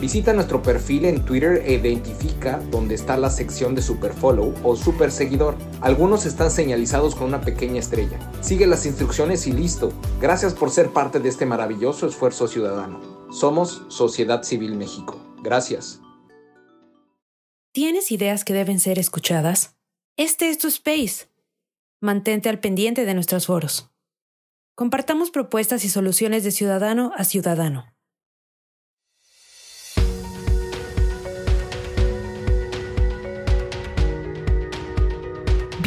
Visita nuestro perfil en Twitter e identifica dónde está la sección de Superfollow o Super Seguidor. Algunos están señalizados con una pequeña estrella. Sigue las instrucciones y listo. Gracias por ser parte de este maravilloso esfuerzo ciudadano. Somos Sociedad Civil México. Gracias. ¿Tienes ideas que deben ser escuchadas? Este es tu space. Mantente al pendiente de nuestros foros. Compartamos propuestas y soluciones de ciudadano a ciudadano.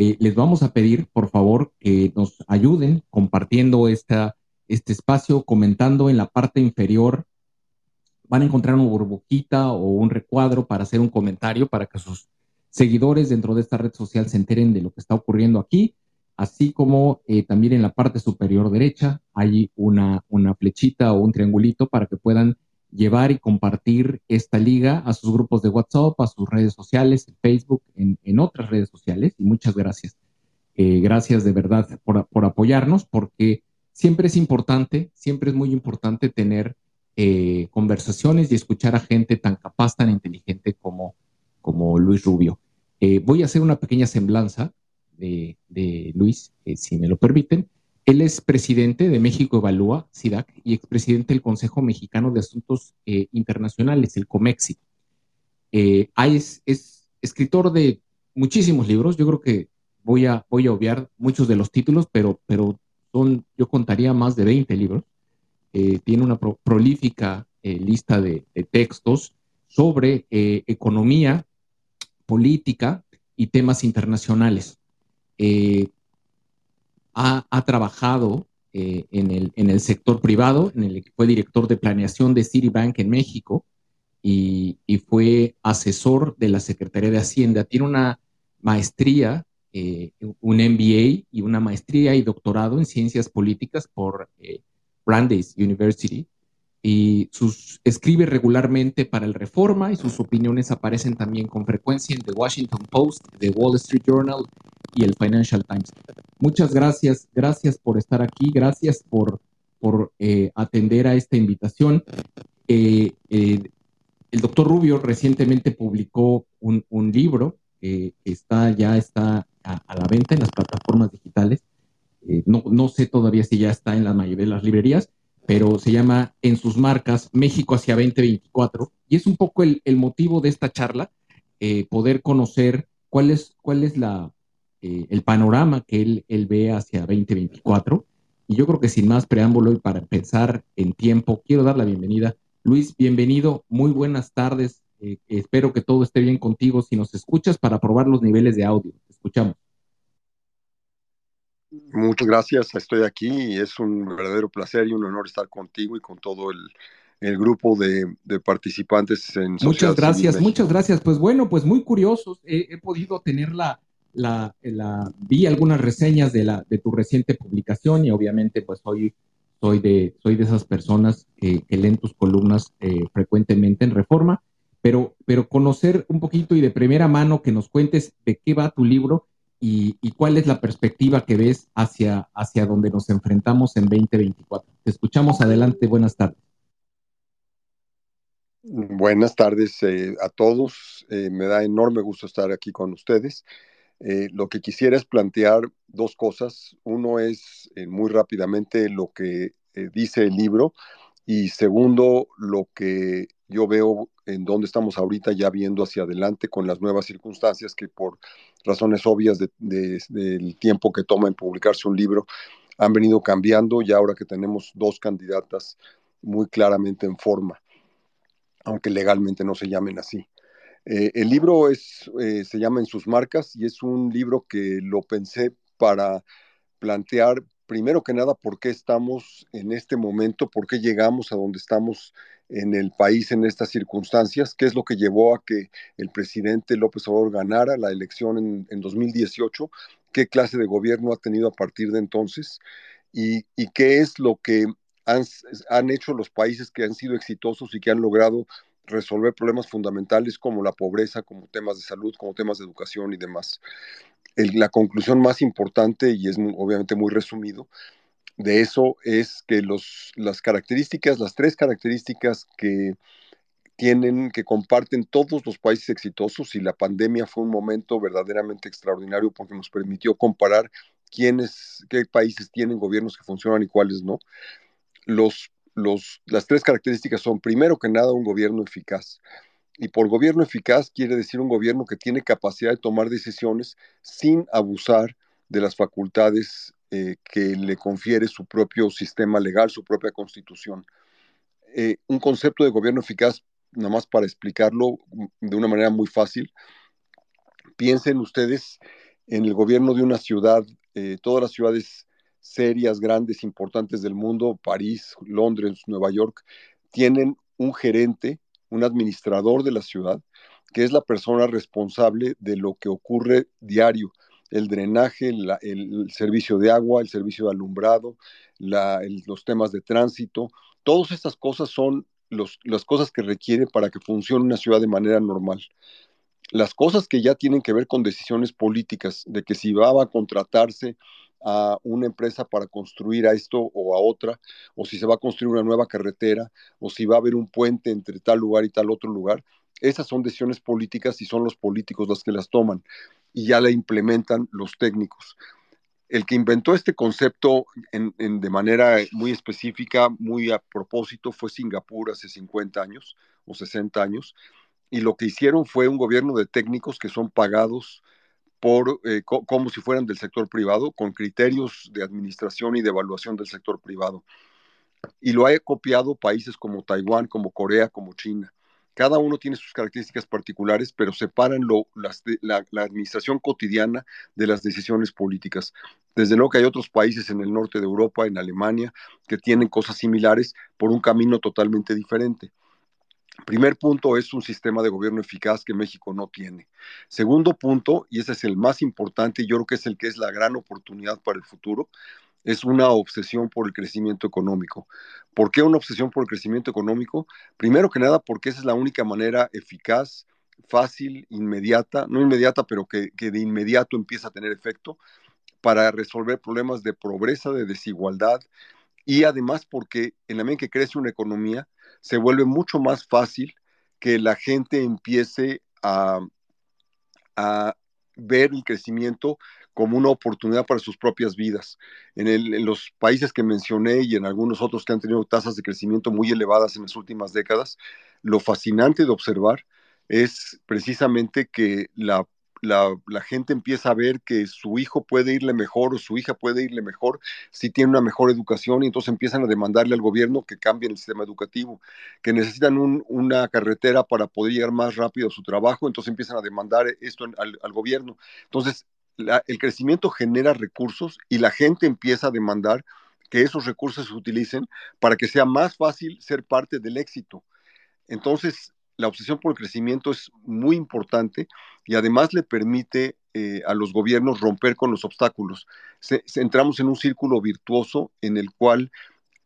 Eh, les vamos a pedir, por favor, que nos ayuden compartiendo esta, este espacio, comentando en la parte inferior. Van a encontrar una burbujita o un recuadro para hacer un comentario para que sus seguidores dentro de esta red social se enteren de lo que está ocurriendo aquí, así como eh, también en la parte superior derecha hay una, una flechita o un triangulito para que puedan llevar y compartir esta liga a sus grupos de WhatsApp, a sus redes sociales, en Facebook, en, otras redes sociales. Y muchas gracias. Eh, gracias de verdad por, apoyarnos, porque siempre es importante, siempre es muy importante tener eh, conversaciones y escuchar a gente tan capaz, tan inteligente como, como Luis Rubio. Eh, voy a hacer una pequeña semblanza de, de Luis, si me lo permiten. Él es presidente de México Evalúa, SIDAC, y expresidente del Consejo Mexicano de Asuntos eh, Internacionales, el COMEXI. Eh, es, escritor de muchísimos libros, yo creo que voy a, voy a obviar muchos de los títulos, pero, pero son, yo contaría más de 20 libros. Eh, tiene una prolífica lista de, textos sobre economía, política y temas internacionales ha, trabajado eh, en, el, sector privado, en el que fue director de planeación de Citibank en México y, fue asesor de la Secretaría de Hacienda. Tiene una maestría, eh, un MBA y una maestría y doctorado en ciencias políticas por eh, Brandeis University y sus, escribe regularmente para el Reforma y sus opiniones aparecen también con frecuencia en The Washington Post, The Wall Street Journal y el Financial Times. Muchas gracias, gracias por estar aquí, gracias por por eh, atender a esta invitación. Eh, el doctor Rubio recientemente publicó un, libro que está, ya está a, la venta en las plataformas digitales. No, no, sé todavía si ya está en la mayoría de las librerías, pero se llama En sus marcas México hacia 2024. Y es un poco el, motivo de esta charla, poder conocer cuál es, cuál es la, eh, el panorama que él, él ve hacia 2024. Y yo creo que sin más preámbulo y para pensar en tiempo, quiero dar la bienvenida. Luis, bienvenido, muy buenas tardes. Eh, espero que todo esté bien contigo. Si nos escuchas para probar los niveles de audio, escuchamos. Muchas gracias, estoy aquí y es un verdadero placer y un honor estar contigo y con todo el, grupo de, participantes en Muchas gracias, muchas gracias. Pues bueno, pues muy curiosos. he podido tener la, la, vi algunas reseñas de, la, de tu reciente publicación y obviamente pues hoy soy de, soy de esas personas que, leen tus columnas eh, frecuentemente en Reforma, pero, pero conocer un poquito y de primera mano que nos cuentes de qué va tu libro y, cuál es la perspectiva que ves hacia, hacia donde nos enfrentamos en 2024. Te escuchamos adelante, buenas tardes. Buenas tardes eh, a todos, eh, me da enorme gusto estar aquí con ustedes. Eh, lo que quisiera es plantear dos cosas. Uno es muy rápidamente lo que dice el libro y segundo, lo que yo veo en dónde estamos ahorita ya viendo hacia adelante con las nuevas circunstancias que por razones obvias del tiempo que toma en publicarse un libro han venido cambiando y ahora que tenemos dos candidatas muy claramente en forma, aunque legalmente no se llamen así. Eh, el libro es, eh, se llama En sus marcas y es un libro que lo pensé para plantear, primero que nada, por qué estamos en este momento, por qué llegamos a donde estamos en el país en estas circunstancias, qué es lo que llevó a que el presidente López Obrador ganara la elección en, 2018, qué clase de gobierno ha tenido a partir de entonces y, qué es lo que han, han, hecho los países que han sido exitosos y que han logrado resolver problemas fundamentales como la pobreza, como temas de salud, como temas de educación y demás. La conclusión más importante, y es obviamente muy resumido, de eso es que las características, las tres características que tienen, que comparten todos los países exitosos, y la pandemia fue un momento verdaderamente extraordinario porque nos permitió comparar quiénes, qué países tienen gobiernos que funcionan y cuáles no. Las tres características son, primero que nada, un gobierno eficaz. Y por gobierno eficaz quiere decir un gobierno que tiene capacidad de tomar decisiones sin abusar de las facultades eh, que le confiere su propio sistema legal, su propia constitución. Eh, un concepto de gobierno eficaz, nada más para explicarlo de una manera muy fácil, piensen ustedes en el gobierno de una ciudad, eh, todas las ciudades serias, grandes, importantes del mundo, París, Londres, Nueva York, tienen un gerente, un administrador de la ciudad, que es la persona responsable de lo que ocurre diario, el drenaje, el, servicio de agua, el servicio de alumbrado, los temas de tránsito, todas estas cosas son las cosas que requiere para que funcione una ciudad de manera normal. Las cosas que ya tienen que ver con decisiones políticas, de que si va a contratarse a una empresa para construir a esto o a otra, o si se va a construir una nueva carretera, o si va a haber un puente entre tal lugar y tal otro lugar. Esas son decisiones políticas y son los políticos los que las toman y ya la implementan los técnicos. El que inventó este concepto de manera muy específica, muy a propósito, fue Singapur hace 50 años o 60 años, y lo que hicieron fue un gobierno de técnicos que son pagados por, eh, como si fueran del sector privado, con criterios de administración y de evaluación del sector privado. Y lo ha copiado países como Taiwán, como Corea, como China. Cada uno tiene sus características particulares, pero separan lo, la, la, administración cotidiana de las decisiones políticas. Desde luego que hay otros países en el norte de Europa, en Alemania, que tienen cosas similares por un camino totalmente diferente. Primer punto es un sistema de gobierno eficaz que México no tiene. Segundo punto, y ese es el más importante, yo creo que es el que es la gran oportunidad para el futuro, es una obsesión por el crecimiento económico. ¿Por qué una obsesión por el crecimiento económico? Primero que nada, porque esa es la única manera eficaz, fácil, inmediata, no inmediata, pero que, que de inmediato empieza a tener efecto para resolver problemas de pobreza, de desigualdad, y además porque en la medida en que crece una economía, se vuelve mucho más fácil que la gente empiece a, a ver el crecimiento como una oportunidad para sus propias vidas. En, en, los países que mencioné y en algunos otros que han tenido tasas de crecimiento muy elevadas en las últimas décadas, lo fascinante de observar es precisamente que la la, gente empieza a ver que su hijo puede irle mejor o su hija puede irle mejor si tiene una mejor educación y entonces empiezan a demandarle al gobierno que cambie el sistema educativo, que necesitan una carretera para poder llegar más rápido a su trabajo, entonces empiezan a demandar esto al, gobierno. Entonces, el crecimiento genera recursos y la gente empieza a demandar que esos recursos se utilicen para que sea más fácil ser parte del éxito. Entonces, la obsesión por el crecimiento es muy importante y además le permite eh, a los gobiernos romper con los obstáculos. entramos en un círculo virtuoso en el cual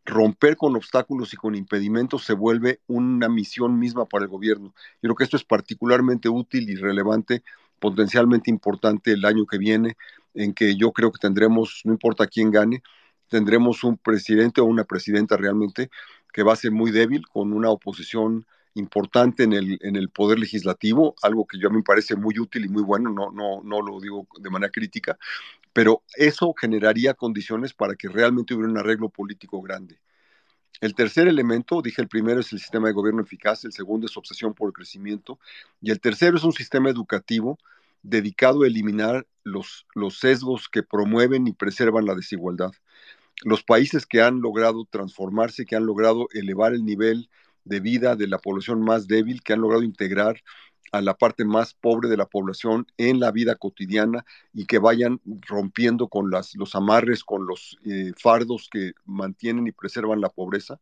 romper con obstáculos y con impedimentos se vuelve una misión misma para el gobierno. Yo creo que esto es particularmente útil y relevante, potencialmente importante el año que viene, en que yo creo que tendremos, no importa quién gane, tendremos un presidente o una presidenta realmente que va a ser muy débil, con una oposición importante en el, en el poder legislativo, algo que yo me parece muy útil y muy bueno, no, no, no lo digo de manera crítica, pero eso generaría condiciones para que realmente hubiera un arreglo político grande. El tercer elemento, dije el primero es el sistema de gobierno eficaz, el segundo es obsesión por el crecimiento y el tercero es un sistema educativo dedicado a eliminar los, los sesgos que promueven y preservan la desigualdad. Los países que han logrado transformarse, que han logrado elevar el nivel de vida de la población más débil que han logrado integrar a la parte más pobre de la población en la vida cotidiana y que vayan rompiendo con los amarres, con los eh, fardos que mantienen y preservan la pobreza,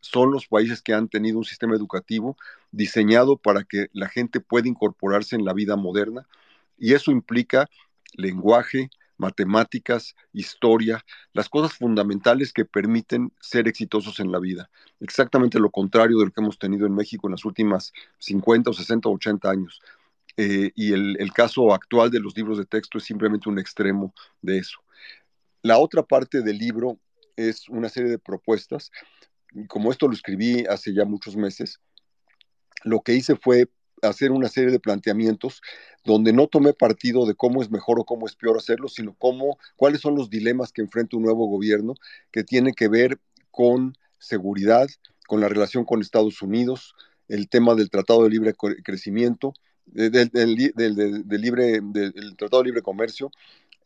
son los países que han tenido un sistema educativo diseñado para que la gente pueda incorporarse en la vida moderna. Y eso implica lenguaje, matemáticas, historia, las cosas fundamentales que permiten ser exitosos en la vida. Exactamente lo contrario de lo que hemos tenido en México en las últimas 50 o 60 o 80 años. Eh, y el, el caso actual de los libros de texto es simplemente un extremo de eso. La otra parte del libro es una serie de propuestas. Como esto lo escribí hace ya muchos meses, lo que hice fue hacer una serie de planteamientos donde no tomé partido de cómo es mejor o cómo es peor hacerlo, sino cómo, cuáles son los dilemas que enfrenta un nuevo gobierno que tiene que ver con seguridad, con la relación con Estados Unidos, el tema del Tratado de Libre Crecimiento, del, libre, del Tratado de Libre Comercio,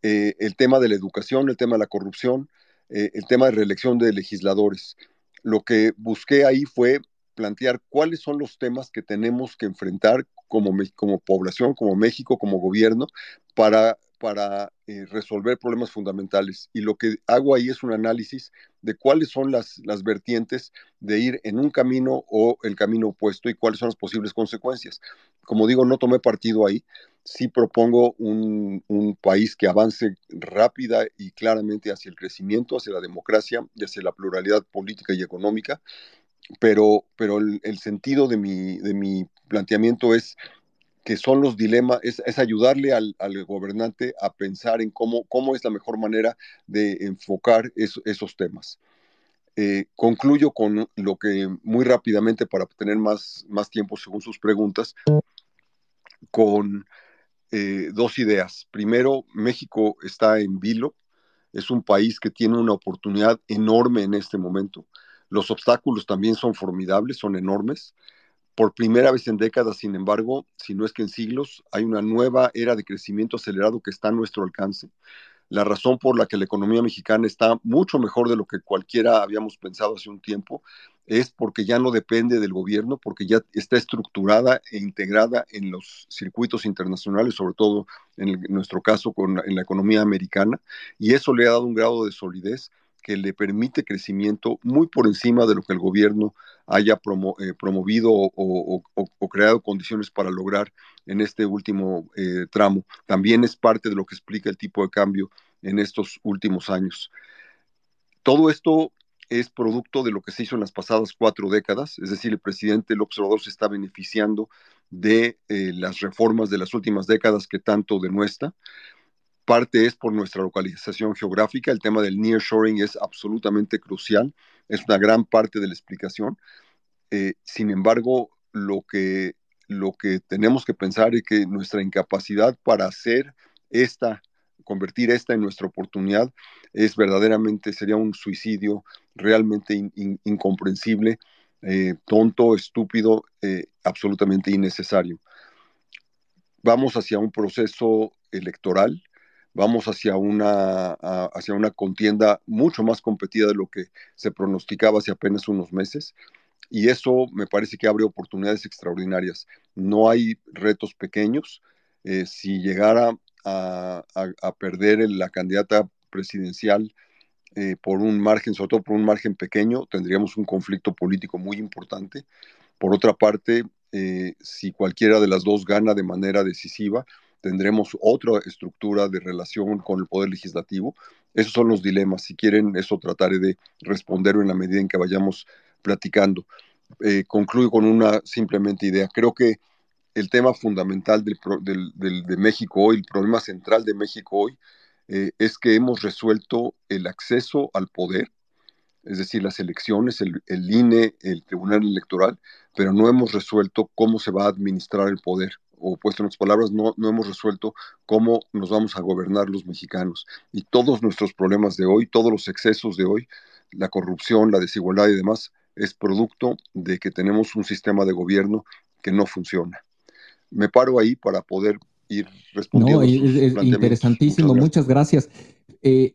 eh, el tema de la educación, el tema de la corrupción, eh, el tema de reelección de legisladores. Lo que busqué ahí fue plantear cuáles son los temas que tenemos que enfrentar como, como población, como México, como gobierno, para, para eh, resolver problemas fundamentales. Y lo que hago ahí es un análisis de cuáles son las, las vertientes de ir en un camino o el camino opuesto y cuáles son las posibles consecuencias. Como digo, no tomé partido ahí. Sí propongo un, un país que avance rápida y claramente hacia el crecimiento, hacia la democracia y hacia la pluralidad política y económica pero, pero el, sentido de mi, de mi planteamiento es que son los dilemas, es, ayudarle al, gobernante a pensar en cómo, cómo es la mejor manera de enfocar esos temas. Eh, concluyo con lo que muy rápidamente, para tener más, más tiempo según sus preguntas, con eh, dos ideas. Primero, México está en vilo, es un país que tiene una oportunidad enorme en este momento los obstáculos también son formidables, son enormes. Por primera vez en décadas, sin embargo, si no es que en siglos, hay una nueva era de crecimiento acelerado que está a nuestro alcance. La razón por la que la economía mexicana está mucho mejor de lo que cualquiera habíamos pensado hace un tiempo es porque ya no depende del gobierno, porque ya está estructurada e integrada en los circuitos internacionales, sobre todo en, nuestro caso con, en la economía americana, y eso le ha dado un grado de solidez que le permite crecimiento muy por encima de lo que el gobierno haya eh, promovido o, creado condiciones para lograr en este último eh, tramo. También es parte de lo que explica el tipo de cambio en estos últimos años. Todo esto es producto de lo que se hizo en las pasadas cuatro décadas, es decir, el presidente el observador se está beneficiando de eh, las reformas de las últimas décadas que tanto demuestra. Parte es por nuestra localización geográfica, el tema del nearshoring es absolutamente crucial, es una gran parte de la explicación. Eh, sin embargo, lo que, lo que tenemos que pensar es que nuestra incapacidad para hacer esta, convertir esta en nuestra oportunidad, es verdaderamente, sería un suicidio realmente incomprensible, eh, tonto, estúpido, eh, absolutamente innecesario. Vamos hacia un proceso electoral, vamos hacia una, hacia una contienda mucho más competida de lo que se pronosticaba hace apenas unos meses y eso me parece que abre oportunidades extraordinarias. No hay retos pequeños. Eh, si llegara a, perder la candidata presidencial eh, por un margen, sobre todo por un margen pequeño, tendríamos un conflicto político muy importante. Por otra parte, eh, si cualquiera de las dos gana de manera decisiva, tendremos otra estructura de relación con el Poder Legislativo. Esos son los dilemas. Si quieren, eso trataré de responder en la medida en que vayamos platicando. Eh, concluyo con una simplemente idea. Creo que el tema fundamental de México hoy, el problema central de México hoy, eh, es que hemos resuelto el acceso al poder, es decir, las elecciones, el, el, INE, el Tribunal Electoral, pero no hemos resuelto cómo se va a administrar el poder, o puesto en otras palabras, no, no hemos resuelto cómo nos vamos a gobernar los mexicanos. Y todos nuestros problemas de hoy, todos los excesos de hoy, la corrupción, la desigualdad y demás, es producto de que tenemos un sistema de gobierno que no funciona. Me paro ahí para poder ir respondiendo. No, es, interesantísimo, muchas gracias. Eh,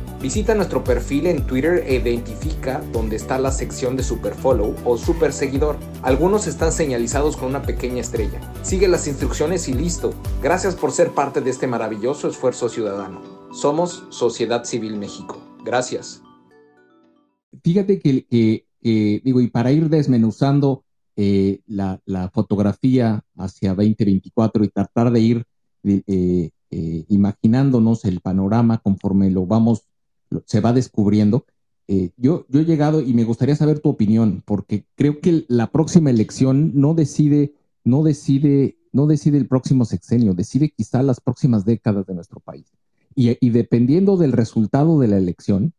Visita nuestro perfil en Twitter e identifica dónde está la sección de Superfollow o Super Seguidor. Algunos están señalizados con una pequeña estrella. Sigue las instrucciones y listo. Gracias por ser parte de este maravilloso esfuerzo ciudadano. Somos Sociedad Civil México. Gracias. Fíjate que, digo, y para ir desmenuzando eh, la, fotografía hacia 2024 y tratar de ir eh, eh, imaginándonos el panorama conforme lo vamos, se va descubriendo. yo, yo he llegado y me gustaría saber tu opinión, porque creo que la próxima elección no decide, no decide, no decide el próximo sexenio, decide quizá las próximas décadas de nuestro país. Y, y dependiendo del resultado de la elección,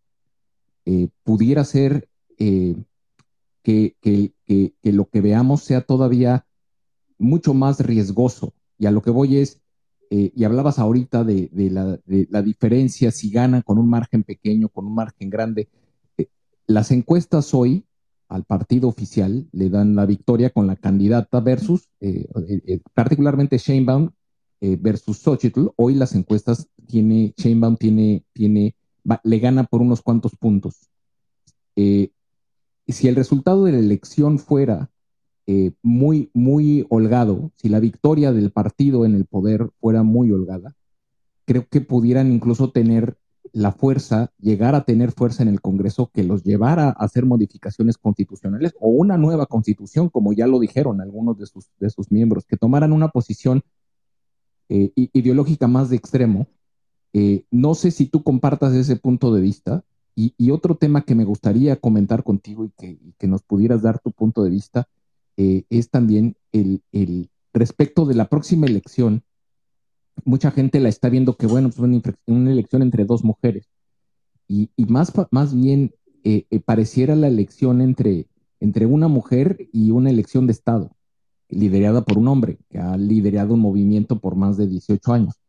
pudiera ser que, lo que veamos sea todavía mucho más riesgoso. Y a lo que voy es, eh, y hablabas ahorita de, la, diferencia si gana con un margen pequeño, con un margen grande. Eh, las encuestas hoy al partido oficial le dan la victoria con la candidata versus, eh, particularmente Sheinbaum versus Xochitl. Hoy las encuestas tiene, Sheinbaum tiene, tiene, le gana por unos cuantos puntos si el resultado de la elección fuera eh, muy, muy holgado, si la victoria del partido en el poder fuera muy holgada, creo que pudieran incluso tener la fuerza, llegar a tener fuerza en el Congreso que los llevara a hacer modificaciones constitucionales o una nueva constitución, como ya lo dijeron algunos de sus, de sus miembros, que tomaran una posición eh, ideológica más de extremo. Eh, no sé si tú compartas ese punto de vista, y, otro tema que me gustaría comentar contigo y que, nos pudieras dar tu punto de vista eh, es también el, respecto de la próxima elección. Mucha gente la está viendo que, bueno, es pues, una, elección entre dos mujeres. Y, más, más bien eh, eh, pareciera la elección entre, entre una mujer y una elección de Estado, liderada por un hombre que ha liderado un movimiento por más de 18 años.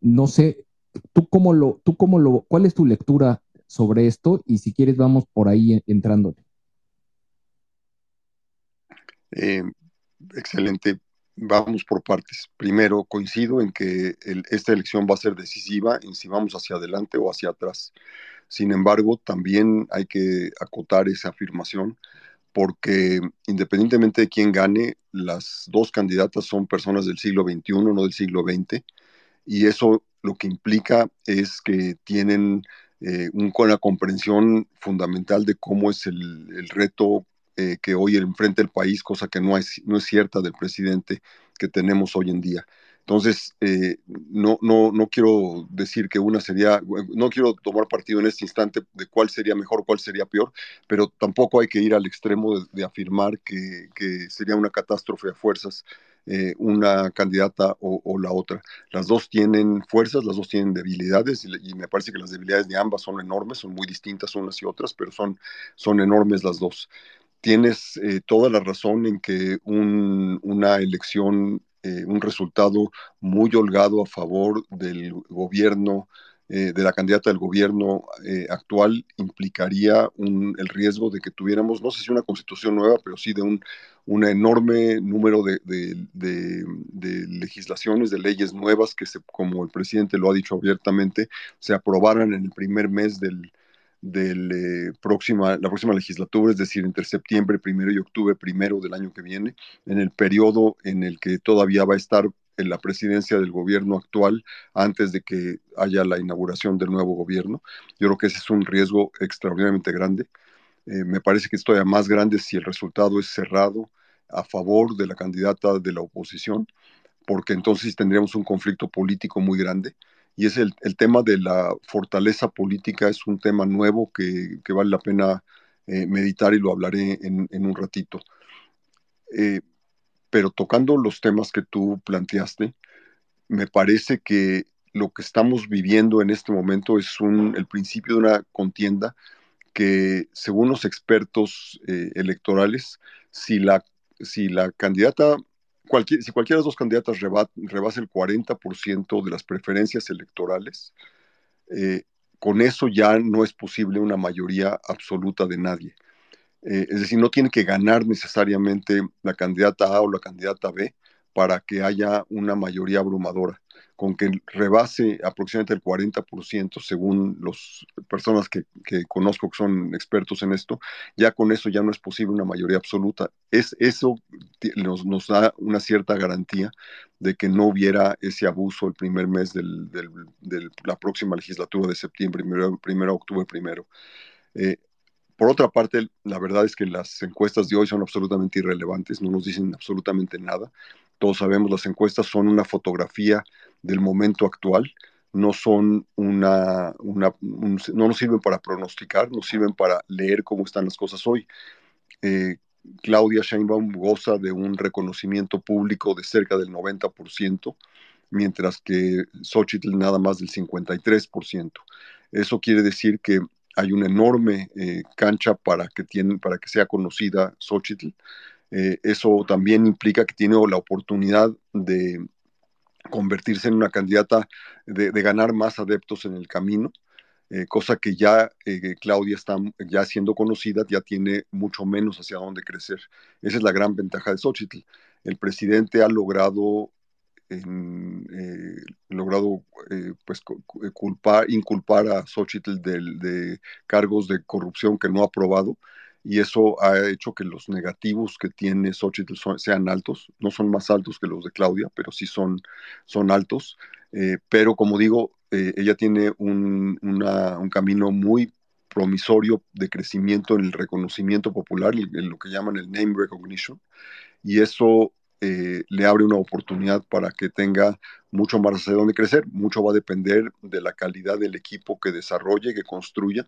no sé, ¿tú cómo lo, tú cómo lo, cuál es tu lectura sobre esto y si quieres vamos por ahí entrando. Eh, excelente. Vamos por partes. Primero, coincido en que esta elección va a ser decisiva en si vamos hacia adelante o hacia atrás. Sin embargo, también hay que acotar esa afirmación porque independientemente de quién gane, las dos candidatas son personas del siglo XXI, no del siglo XX, y eso lo que implica es que tienen eh, la comprensión fundamental de cómo es el, reto eh, que hoy enfrenta el país, cosa que no es, no es cierta del presidente que tenemos hoy en día. Entonces, eh, no, no, no quiero decir que una sería, no quiero tomar partido en este instante de cuál sería mejor, cuál sería peor, pero tampoco hay que ir al extremo de, afirmar que, que, sería una catástrofe a fuerzas eh, una candidata o, la otra. Las dos tienen fuerzas, las dos tienen debilidades y, me parece que las debilidades de ambas son enormes, son muy distintas unas y otras, pero son, son enormes las dos. Tienes eh, toda la razón en que un, una elección eh, un resultado muy holgado a favor del gobierno, eh, de la candidata del gobierno eh, actual, implicaría el riesgo de que tuviéramos, no sé si una constitución nueva, pero sí de un, un enorme número de, legislaciones, de leyes nuevas que, se, como el presidente lo ha dicho abiertamente, se aprobaran en el primer mes del, de próxima, la próxima legislatura, es decir, entre septiembre primero y octubre primero del año que viene, en el periodo en el que todavía va a estar en la presidencia del gobierno actual antes de que haya la inauguración del nuevo gobierno. Yo creo que ese es un riesgo extraordinariamente grande. Eh, me parece que es todavía más grande si el resultado es cerrado a favor de la candidata de la oposición, porque entonces tendríamos un conflicto político muy grande y es el, tema de la fortaleza política, es un tema nuevo que, vale la pena eh, meditar y lo hablaré en, un ratito. Eh, pero tocando los temas que tú planteaste, me parece que lo que estamos viviendo en este momento es un, el principio de una contienda que, según los expertos eh, electorales, si la, si la candidata si cualquiera de las dos candidatas rebasa el 40% de las preferencias electorales, eh, con eso ya no es posible una mayoría absoluta de nadie. Eh, es decir, no tiene que ganar necesariamente la candidata A o la candidata B para que haya una mayoría abrumadora con que rebase aproximadamente el 40%, según las personas que, conozco que son expertos en esto, ya con eso ya no es posible una mayoría absoluta. Es, eso nos, da una cierta garantía de que no hubiera ese abuso el primer mes de la próxima legislatura de septiembre, primero, primero octubre primero. Eh, por otra parte, la verdad es que las encuestas de hoy son absolutamente irrelevantes, no nos dicen absolutamente nada. Todos sabemos, las encuestas son una fotografía del momento actual, no son una, una no nos sirven para pronosticar, nos sirven para leer cómo están las cosas hoy. Eh, Claudia Sheinbaum goza de un reconocimiento público de cerca del 90%, mientras que Xochitl nada más del 53%. Eso quiere decir que hay una enorme eh, cancha para que, tiene, para que sea conocida Xochitl. Eh, eso también implica que tiene la oportunidad de convertirse en una candidata, de, ganar más adeptos en el camino, eh, cosa que ya Claudia está ya siendo conocida, ya tiene mucho menos hacia dónde crecer. Esa es la gran ventaja de Xochitl. El presidente ha logrado eh, logrado eh, pues, eh, culpar, inculpar a Xochitl de, cargos de corrupción que no ha aprobado y eso ha hecho que los negativos que tiene Xochitl sean altos, no son más altos que los de Claudia, pero sí son, son altos, pero como digo, ella tiene un, un camino muy promisorio de crecimiento en el reconocimiento popular, en lo que llaman el name recognition, y eso eh, le abre una oportunidad para que tenga mucho más hacia dónde crecer. Mucho va a depender de la calidad del equipo que desarrolle, que construya,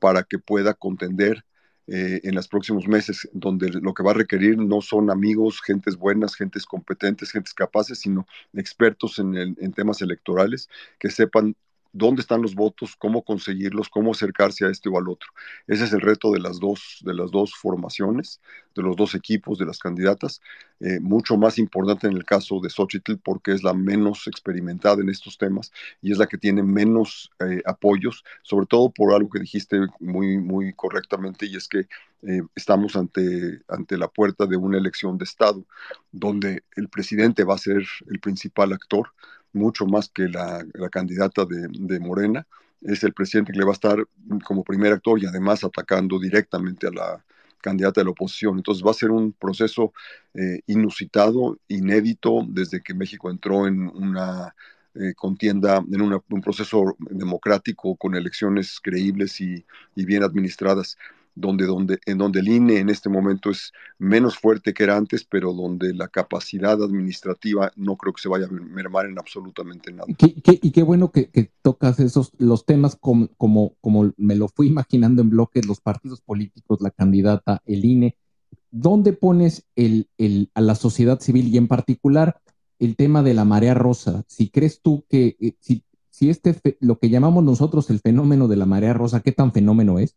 para que pueda contender eh, en los próximos meses, donde lo que va a requerir no son amigos, gentes buenas, gentes competentes, gentes capaces, sino expertos en, en temas electorales que sepan dónde están los votos, cómo conseguirlos, cómo acercarse a este o al otro. Ese es el reto de las dos, de las dos formaciones, de los dos equipos, de las candidatas. Eh, mucho más importante en el caso de Xochitl porque es la menos experimentada en estos temas y es la que tiene menos eh, apoyos, sobre todo por algo que dijiste muy, muy correctamente y es que eh, estamos ante, ante la puerta de una elección de Estado donde el presidente va a ser el principal actor mucho más que la, candidata de, Morena. Es el presidente que le va a estar como primer actor y además atacando directamente a la candidata de la oposición. Entonces va a ser un proceso eh, inusitado, inédito, desde que México entró en una eh, contienda, en un proceso democrático con elecciones creíbles y, bien administradas. Donde, donde, en donde el INE en este momento es menos fuerte que era antes, pero donde la capacidad administrativa no creo que se vaya a mermar en absolutamente nada. y qué bueno que, tocas esos los temas como, como, como me lo fui imaginando en bloques, los partidos políticos, la candidata, el INE. ¿Dónde pones el, el, a la sociedad civil y en particular el tema de la marea rosa? Si crees tú que, eh, si, si este, lo que llamamos nosotros el fenómeno de la marea rosa, ¿qué tan fenómeno es?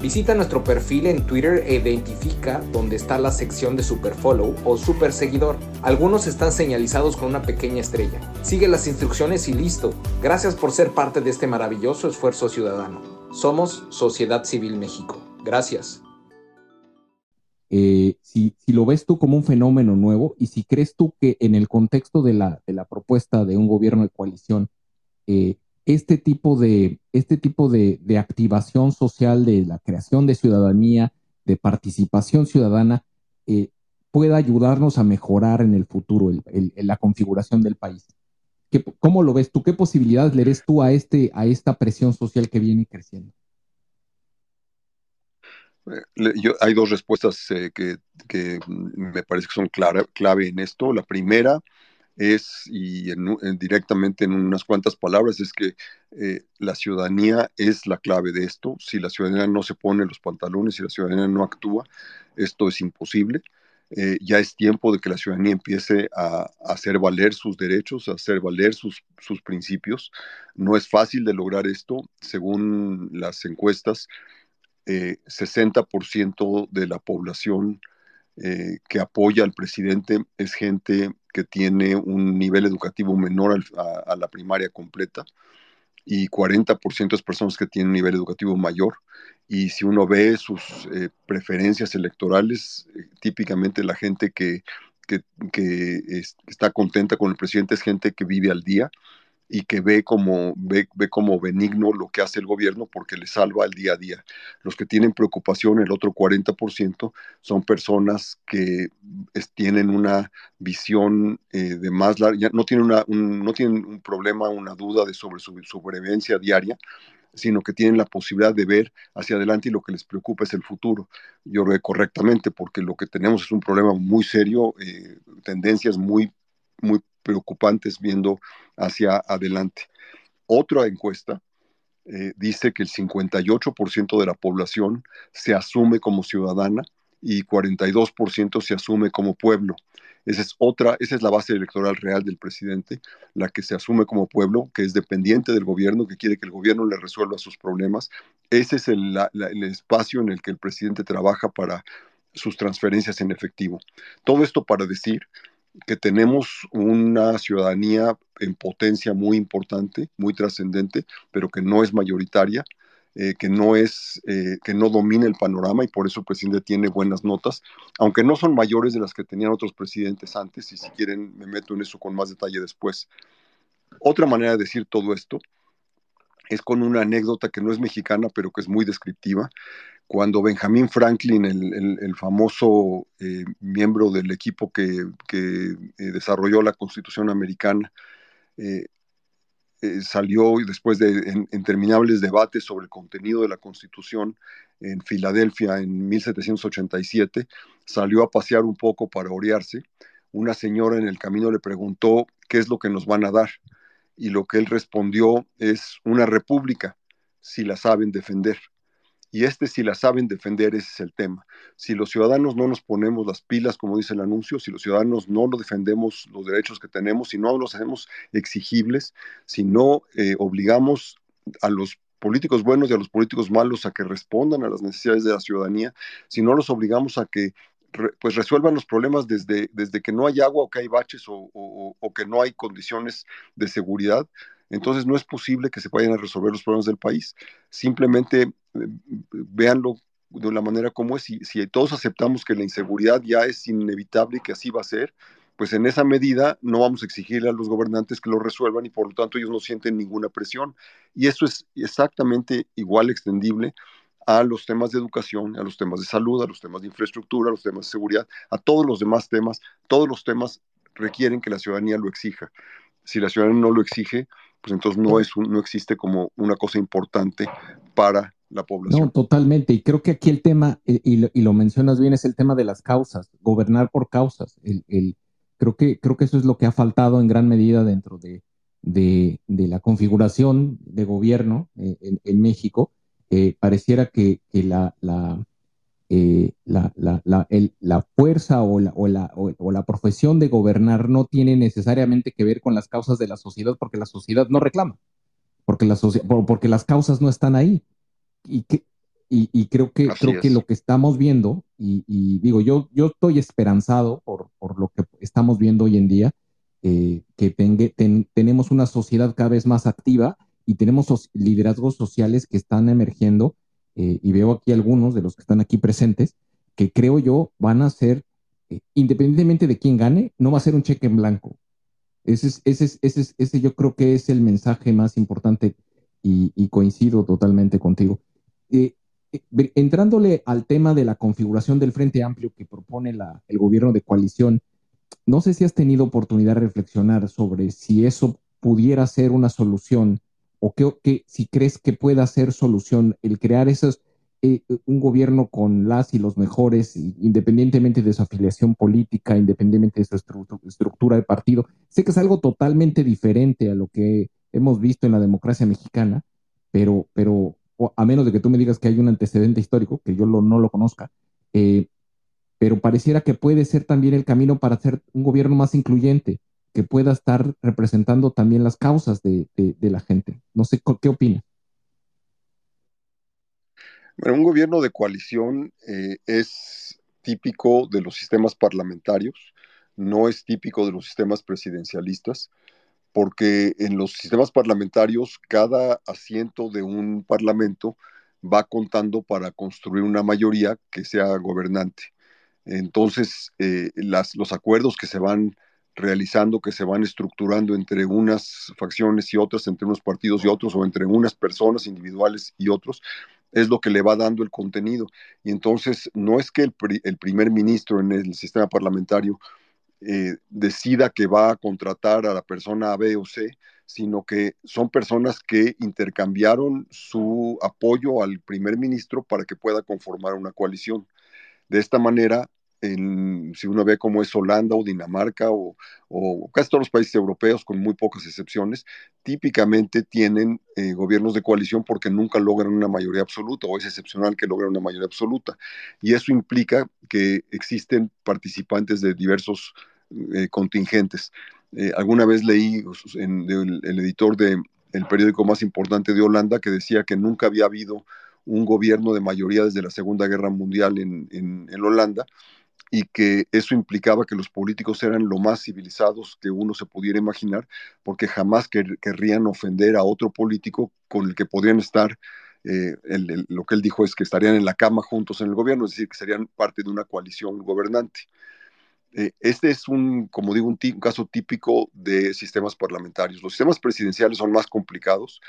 Visita nuestro perfil en Twitter e identifica dónde está la sección de Super Follow o Super Seguidor. Algunos están señalizados con una pequeña estrella. Sigue las instrucciones y listo. Gracias por ser parte de este maravilloso esfuerzo ciudadano. Somos Sociedad Civil México. Gracias. Eh, si, lo ves tú como un fenómeno nuevo y si crees tú que en el contexto de la, de la propuesta de un gobierno de coalición, eh, este tipo de, este tipo de, activación social, de la creación de ciudadanía, de participación ciudadana, eh, pueda ayudarnos a mejorar en el futuro la configuración del país. ¿Qué, ¿Cómo lo ves tú? ¿Qué posibilidades le ves tú a, este, a esta presión social que viene creciendo? Yo, hay dos respuestas eh, que, que, me parece que son clave en esto. La primera es, y directamente en unas cuantas palabras, es que eh, la ciudadanía es la clave de esto. Si la ciudadanía no se pone los pantalones, si la ciudadanía no actúa, esto es imposible. Eh, ya es tiempo de que la ciudadanía empiece a, hacer valer sus derechos, a hacer valer sus, sus, principios. No es fácil de lograr esto. Según las encuestas, 60% eh, de la población que apoya al presidente es gente que tiene un nivel educativo menor a, la primaria completa y 40% es personas que tienen un nivel educativo mayor. Y si uno ve sus eh, preferencias electorales, eh, típicamente la gente que, que, está contenta con el presidente es gente que vive al día, y que ve como, ve, ve, como benigno lo que hace el gobierno porque le salva el día a día. Los que tienen preocupación, el otro 40%, son personas que tienen una visión eh, de más larga, no tienen, una, un, no tienen un problema, una duda de sobre su sobrevivencia diaria, sino que tienen la posibilidad de ver hacia adelante y lo que les preocupa es el futuro. Yo veo correctamente porque lo que tenemos es un problema muy serio, eh, tendencias muy, muy preocupantes viendo hacia adelante. Otra encuesta eh, dice que el 58% de la población se asume como ciudadana y 42% se asume como pueblo. Esa es otra, esa es la base electoral real del presidente, la que se asume como pueblo, que es dependiente del gobierno, que quiere que el gobierno le resuelva sus problemas. Ese es el, el espacio en el que el presidente trabaja para sus transferencias en efectivo. Todo esto para decir que tenemos una ciudadanía en potencia muy importante, muy trascendente, pero que no es mayoritaria, eh, que no es, eh, que no domina el panorama y por eso el presidente tiene buenas notas, aunque no son mayores de las que tenían otros presidentes antes, y si quieren me meto en eso con más detalle después. Otra manera de decir todo esto es con una anécdota que no es mexicana, pero que es muy descriptiva, cuando Benjamin Franklin, el, famoso eh, miembro del equipo que, eh, desarrolló la Constitución americana, eh, salió después de interminables debates sobre el contenido de la Constitución en Filadelfia en 1787, salió a pasear un poco para orearse. Una señora en el camino le preguntó qué es lo que nos van a dar y lo que él respondió es una república si la saben defender. Y este, si la saben defender, ese es el tema. Si los ciudadanos no nos ponemos las pilas, como dice el anuncio, si los ciudadanos no lo defendemos los derechos que tenemos, si no los hacemos exigibles, si no eh, obligamos a los políticos buenos y a los políticos malos a que respondan a las necesidades de la ciudadanía, si no los obligamos a que pues resuelvan los problemas desde, desde que no hay agua o que hay baches o, o que no hay condiciones de seguridad, entonces no es posible que se vayan a resolver los problemas del país. Simplemente eh, véanlo de la manera como es. Si, si todos aceptamos que la inseguridad ya es inevitable y que así va a ser, pues en esa medida no vamos a exigirle a los gobernantes que lo resuelvan y por lo tanto ellos no sienten ninguna presión. Y eso es exactamente igual extendible a los temas de educación, a los temas de salud, a los temas de infraestructura, a los temas de seguridad, a todos los demás temas. Todos los temas requieren que la ciudadanía lo exija. Si la ciudadanía no lo exige, pues entonces no, es no existe como una cosa importante para la población. No, totalmente. Y creo que aquí el tema, eh, y, lo, mencionas bien, es el tema de las causas, gobernar por causas. El, creo, que, creo que eso es lo que ha faltado en gran medida dentro de, de, la configuración de gobierno eh, en, México. Eh, pareciera que, la, la, la, la, fuerza o la, o, la, o la profesión de gobernar no tiene necesariamente que ver con las causas de la sociedad, porque la sociedad no reclama, porque, la porque las causas no están ahí. Y, que, y, creo que creo que lo que estamos viendo, y, digo, yo, yo estoy esperanzado por, por, lo que estamos viendo hoy en día, eh, que tenemos una sociedad cada vez más activa y tenemos liderazgos sociales que están emergiendo, eh, y veo aquí algunos de los que están aquí presentes, que creo yo van a ser, eh, independientemente de quién gane, no va a ser un cheque en blanco. Ese, es, ese, ese, ese yo creo que es el mensaje más importante y, y coincido totalmente contigo. Eh, eh, entrándole al tema de la configuración del Frente Amplio que propone el gobierno de coalición, no sé si has tenido oportunidad de reflexionar sobre si eso pudiera ser una solución o que, si crees que pueda ser solución el crear esos, eh, un gobierno con las y los mejores, independientemente de su afiliación política, independientemente de su estructura de partido. Sé que es algo totalmente diferente a lo que hemos visto en la democracia mexicana, pero, pero a menos de que tú me digas que hay un antecedente histórico, que yo no lo conozca, eh, pero pareciera que puede ser también el camino para hacer un gobierno más incluyente, que pueda estar representando también las causas de, la gente. No sé, ¿qué opinas? Bueno, un gobierno de coalición eh, es típico de los sistemas parlamentarios, no es típico de los sistemas presidencialistas porque en los sistemas parlamentarios cada asiento de un parlamento va contando para construir una mayoría que sea gobernante. Entonces, eh, los acuerdos que se van realizando, que se van estructurando entre unas facciones y otras, entre unos partidos y otros, o entre unas personas individuales y otros, es lo que le va dando el contenido. Y entonces, no es que el, primer ministro en el sistema parlamentario eh, decida que va a contratar a la persona A, B o C, sino que son personas que intercambiaron su apoyo al primer ministro para que pueda conformar una coalición. De esta manera, si uno ve cómo es Holanda o Dinamarca o, casi todos los países europeos, con muy pocas excepciones, típicamente tienen eh, gobiernos de coalición porque nunca logran una mayoría absoluta o es excepcional que logren una mayoría absoluta. Y eso implica que existen participantes de diversos eh, contingentes. Eh, alguna vez leí en, el, editor del periódico más importante de Holanda que decía que nunca había habido un gobierno de mayoría desde la Segunda Guerra Mundial en, en Holanda y que eso implicaba que los políticos eran lo más civilizados que uno se pudiera imaginar, porque jamás querrían ofender a otro político con el que podrían estar, eh, lo que él dijo es que estarían en la cama juntos en el gobierno, es decir, que serían parte de una coalición gobernante. Eh, este es un, como digo, un, caso típico de sistemas parlamentarios. Los sistemas presidenciales son más complicados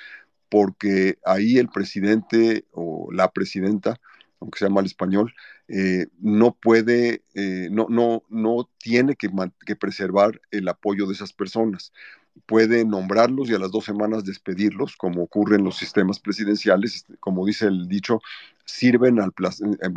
porque ahí el presidente o la presidenta aunque sea mal español, eh, no puede, eh, no, no, no tiene que, preservar el apoyo de esas personas. Puede nombrarlos y a las dos semanas despedirlos, como ocurre en los sistemas presidenciales, este, como dice el dicho, sirven al,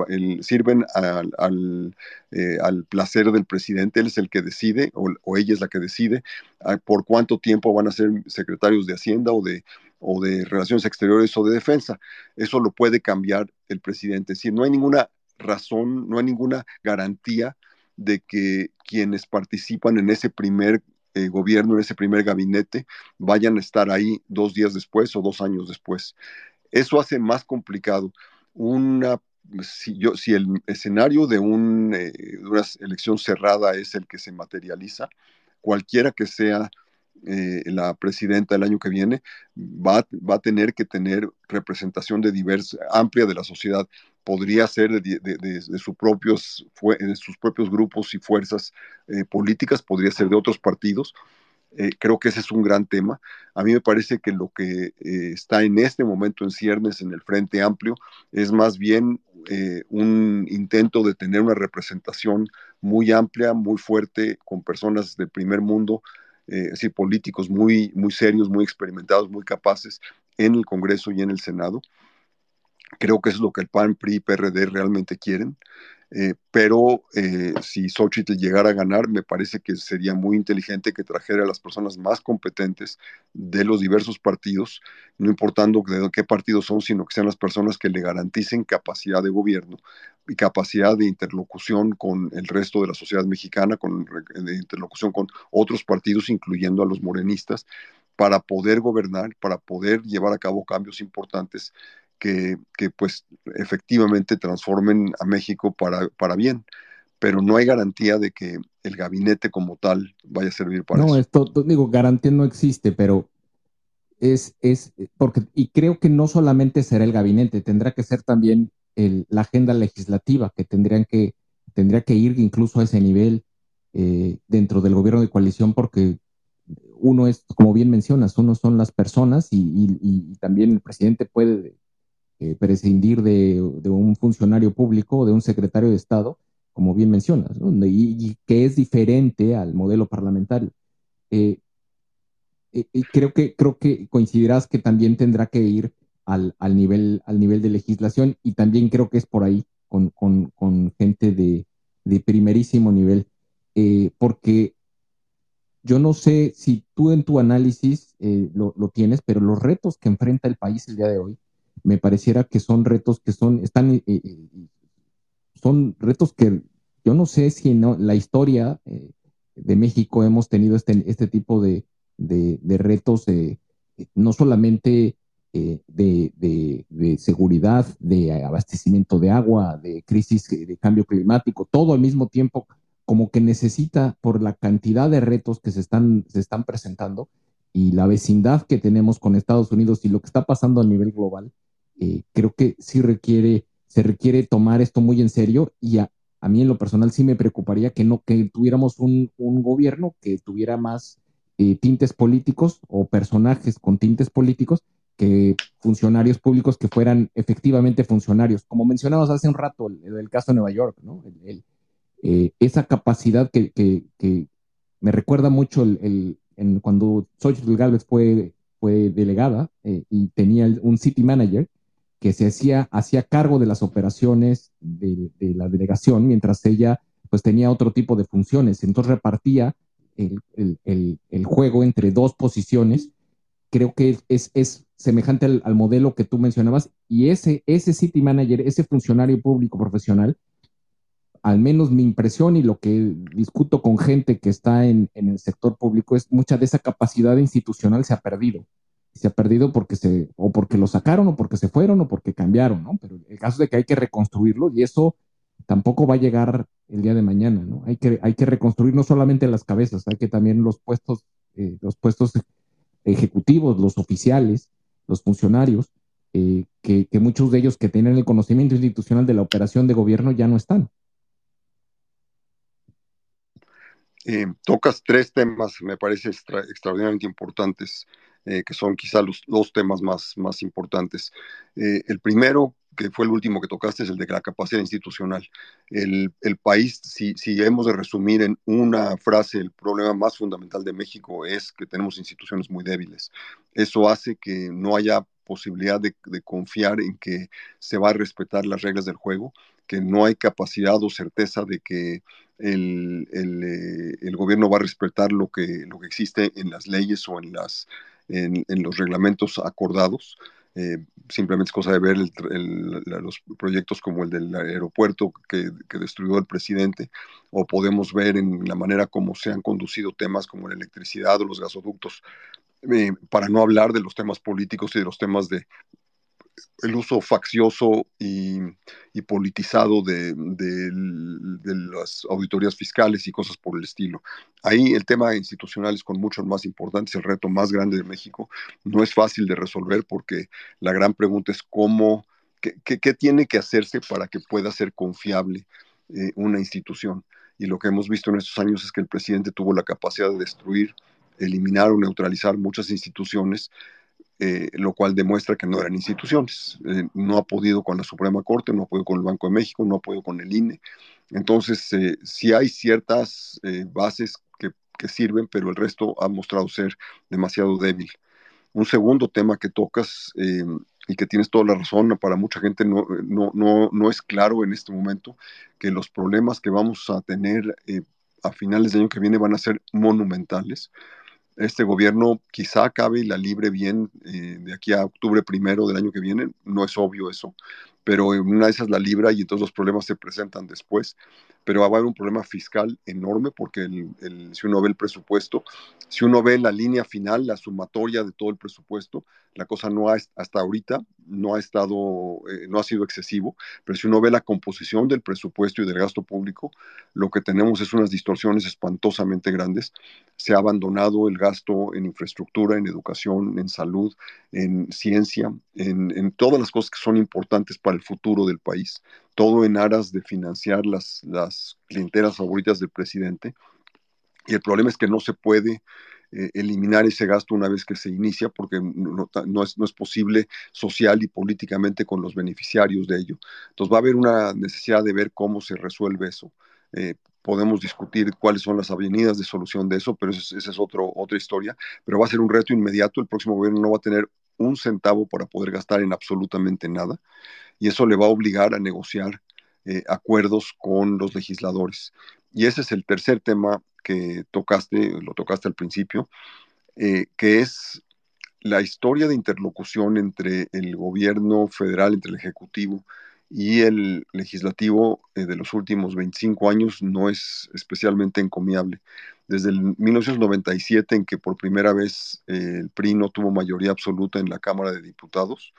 eh, sirven al, al, placer del presidente, él es el que decide, o, o ella es la que decide, ah, por cuánto tiempo van a ser secretarios de Hacienda o de o de relaciones exteriores o de defensa. Eso lo puede cambiar el presidente. Si no hay ninguna razón, no hay ninguna garantía de que quienes participan en ese primer eh, gobierno, en ese primer gabinete, vayan a estar ahí dos días después o dos años después. Eso hace más complicado una si, el escenario eh, de una elección cerrada es el que se materializa, cualquiera que sea eh, la presidenta el año que viene, va, va, a tener que tener representación de diversa, amplia de la sociedad, podría ser de, sus propios, sus propios grupos y fuerzas eh, políticas, podría ser de otros partidos. Eh, creo que ese es un gran tema. A mí me parece que lo que está en este momento en ciernes en el Frente Amplio es más bien un intento de tener una representación muy amplia, muy fuerte, con personas del primer mundo, es decir, políticos muy, muy serios, muy experimentados, muy capaces en el Congreso y en el Senado. Creo que es lo que el PAN, PRI y PRD realmente quieren. Eh, pero eh, si Xochitl llegara a ganar, me parece que sería muy inteligente que trajera a las personas más competentes de los diversos partidos, no importando de qué partidos son, sino que sean las personas que le garanticen capacidad de gobierno capacidad de interlocución con el resto de la sociedad mexicana, con, de interlocución con otros partidos, incluyendo a los morenistas, para poder gobernar, para poder llevar a cabo cambios importantes que, pues efectivamente transformen a México para, para bien, pero no hay garantía de que el gabinete como tal vaya a servir para eso. No, esto, digo, garantía no existe, pero es, es, porque, y creo que no solamente será el gabinete, tendrá que ser también el, la agenda legislativa, que tendrían que, tendría que ir incluso a ese nivel eh, dentro del gobierno de coalición, porque uno es, como bien mencionas, uno son las personas y, también el presidente puede eh, prescindir de, un funcionario público o de un secretario de Estado, como bien mencionas, y, que es diferente al modelo parlamentario. Eh, eh, creo que, creo que coincidirás que también tendrá que ir al, nivel, al nivel de legislación y también creo que es por ahí con, gente de, primerísimo nivel, porque yo no sé si tú en tu análisis lo, lo, tienes, pero los retos que enfrenta el país el día de hoy me pareciera que son retos que son, están, eh, eh, son retos que yo no sé si en la historia eh, de México hemos tenido este, este tipo de, de, retos, no solamente de, de, seguridad, de abastecimiento de agua, de crisis de cambio climático, todo al mismo tiempo, como que necesita por la cantidad de retos que se están, se están presentando y la vecindad que tenemos con Estados Unidos y lo que está pasando a nivel global, eh, creo que sí requiere, se requiere tomar esto muy en serio y a, mí en lo personal sí me preocuparía que no, que tuviéramos un, gobierno que tuviera más eh, tintes políticos o personajes con tintes políticos que funcionarios públicos que fueran efectivamente funcionarios. Como mencionamos hace un rato, el, caso de Nueva York, ¿no? Eh, esa capacidad que, me recuerda mucho el, cuando Xochitl Galvez fue, fue delegada y tenía un city manager, que se hacía, hacía cargo de las operaciones de, la delegación, mientras ella pues tenía otro tipo de funciones. Entonces repartía el, juego entre dos posiciones. Creo que es, es semejante al, modelo que tú mencionabas y ese, ese city manager, ese funcionario público profesional, al menos mi impresión y lo que discuto con gente que está en, en el sector público es mucha de esa capacidad institucional se ha perdido se ha perdido porque se, o porque lo sacaron, o porque se fueron, o porque cambiaron, ¿no? Pero el caso es de que hay que reconstruirlo y eso tampoco va a llegar el día de mañana, ¿no? Hay que, hay que reconstruir no solamente las cabezas, hay que también los puestos, eh, los puestos ejecutivos, los oficiales, los funcionarios, eh, que, muchos de ellos que tienen el conocimiento institucional de la operación de gobierno ya no están. Eh, tocas tres temas, me parece extraordinariamente importantes. Eh, que son quizá los dos temas más, más importantes. Eh, el primero, que fue el último que tocaste, es el de la capacidad institucional. El, el país, si, si, hemos de resumir en una frase, el problema más fundamental de México es que tenemos instituciones muy débiles. Eso hace que no haya posibilidad de, de, confiar en que se va a respetar las reglas del juego, que no hay capacidad o certeza de que el, el, eh, el, gobierno va a respetar lo que, lo que existe en las leyes o en las en, los reglamentos acordados. Eh, simplemente es cosa de ver los proyectos como el del aeropuerto que, destruyó el presidente, o podemos ver en la manera como se han conducido temas como la electricidad o los gasoductos, eh, para no hablar de los temas políticos y de los temas de, el uso faccioso y, politizado de, las auditorías fiscales y cosas por el estilo. Ahí el tema institucional es con muchos más importantes, el reto más grande de México. No es fácil de resolver porque la gran pregunta es cómo ¿qué, tiene que hacerse para que pueda ser confiable eh, una institución? Y lo que hemos visto en estos años es que el presidente tuvo la capacidad de destruir, eliminar o neutralizar muchas instituciones, eh, lo cual demuestra que no eran instituciones. Eh, no ha podido con la Suprema Corte, no ha podido con el Banco de México, no ha podido con el INE. Entonces, sí hay ciertas bases que, que sirven, pero el resto ha mostrado ser demasiado débil. Un segundo tema que tocas eh, y que tienes toda la razón, para mucha gente no, no, no, no, es claro en este momento que los problemas que vamos a tener eh, a finales del año que viene van a ser monumentales. Este gobierno quizá acabe y la libre bien eh, de aquí a octubre primero del año que viene, no es obvio eso, pero una de esas la libra y entonces los problemas se presentan después pero va a haber un problema fiscal enorme porque si uno ve el presupuesto, si uno ve la línea final, la sumatoria de todo el presupuesto, la cosa no ha, hasta ahorita no ha estado, eh, no ha sido excesivo, pero si uno ve la composición del presupuesto y del gasto público, lo que tenemos es unas distorsiones espantosamente grandes. Se ha abandonado el gasto en infraestructura, en educación, en salud, en ciencia, en, en todas las cosas que son importantes para el futuro del país, todo en aras de financiar las, las clientelas favoritas del presidente. Y el problema es que no se puede eh, eliminar ese gasto una vez que se inicia, porque no, es, no, es, posible social y políticamente con los beneficiarios de ello. Entonces va a haber una necesidad de ver cómo se resuelve eso. Eh, podemos discutir cuáles son las avenidas de solución de eso, pero esa es otro, otra historia. Pero va a ser un reto inmediato. El próximo gobierno no va a tener un centavo para poder gastar en absolutamente nada y eso le va a obligar a negociar eh, acuerdos con los legisladores. Y ese es el tercer tema que tocaste, lo tocaste al principio, eh, que es la historia de interlocución entre el gobierno federal, entre el Ejecutivo y el legislativo eh, de los últimos 25 años no es especialmente encomiable. Desde el 1997, en que por primera vez eh, el PRI no tuvo mayoría absoluta en la Cámara de Diputados,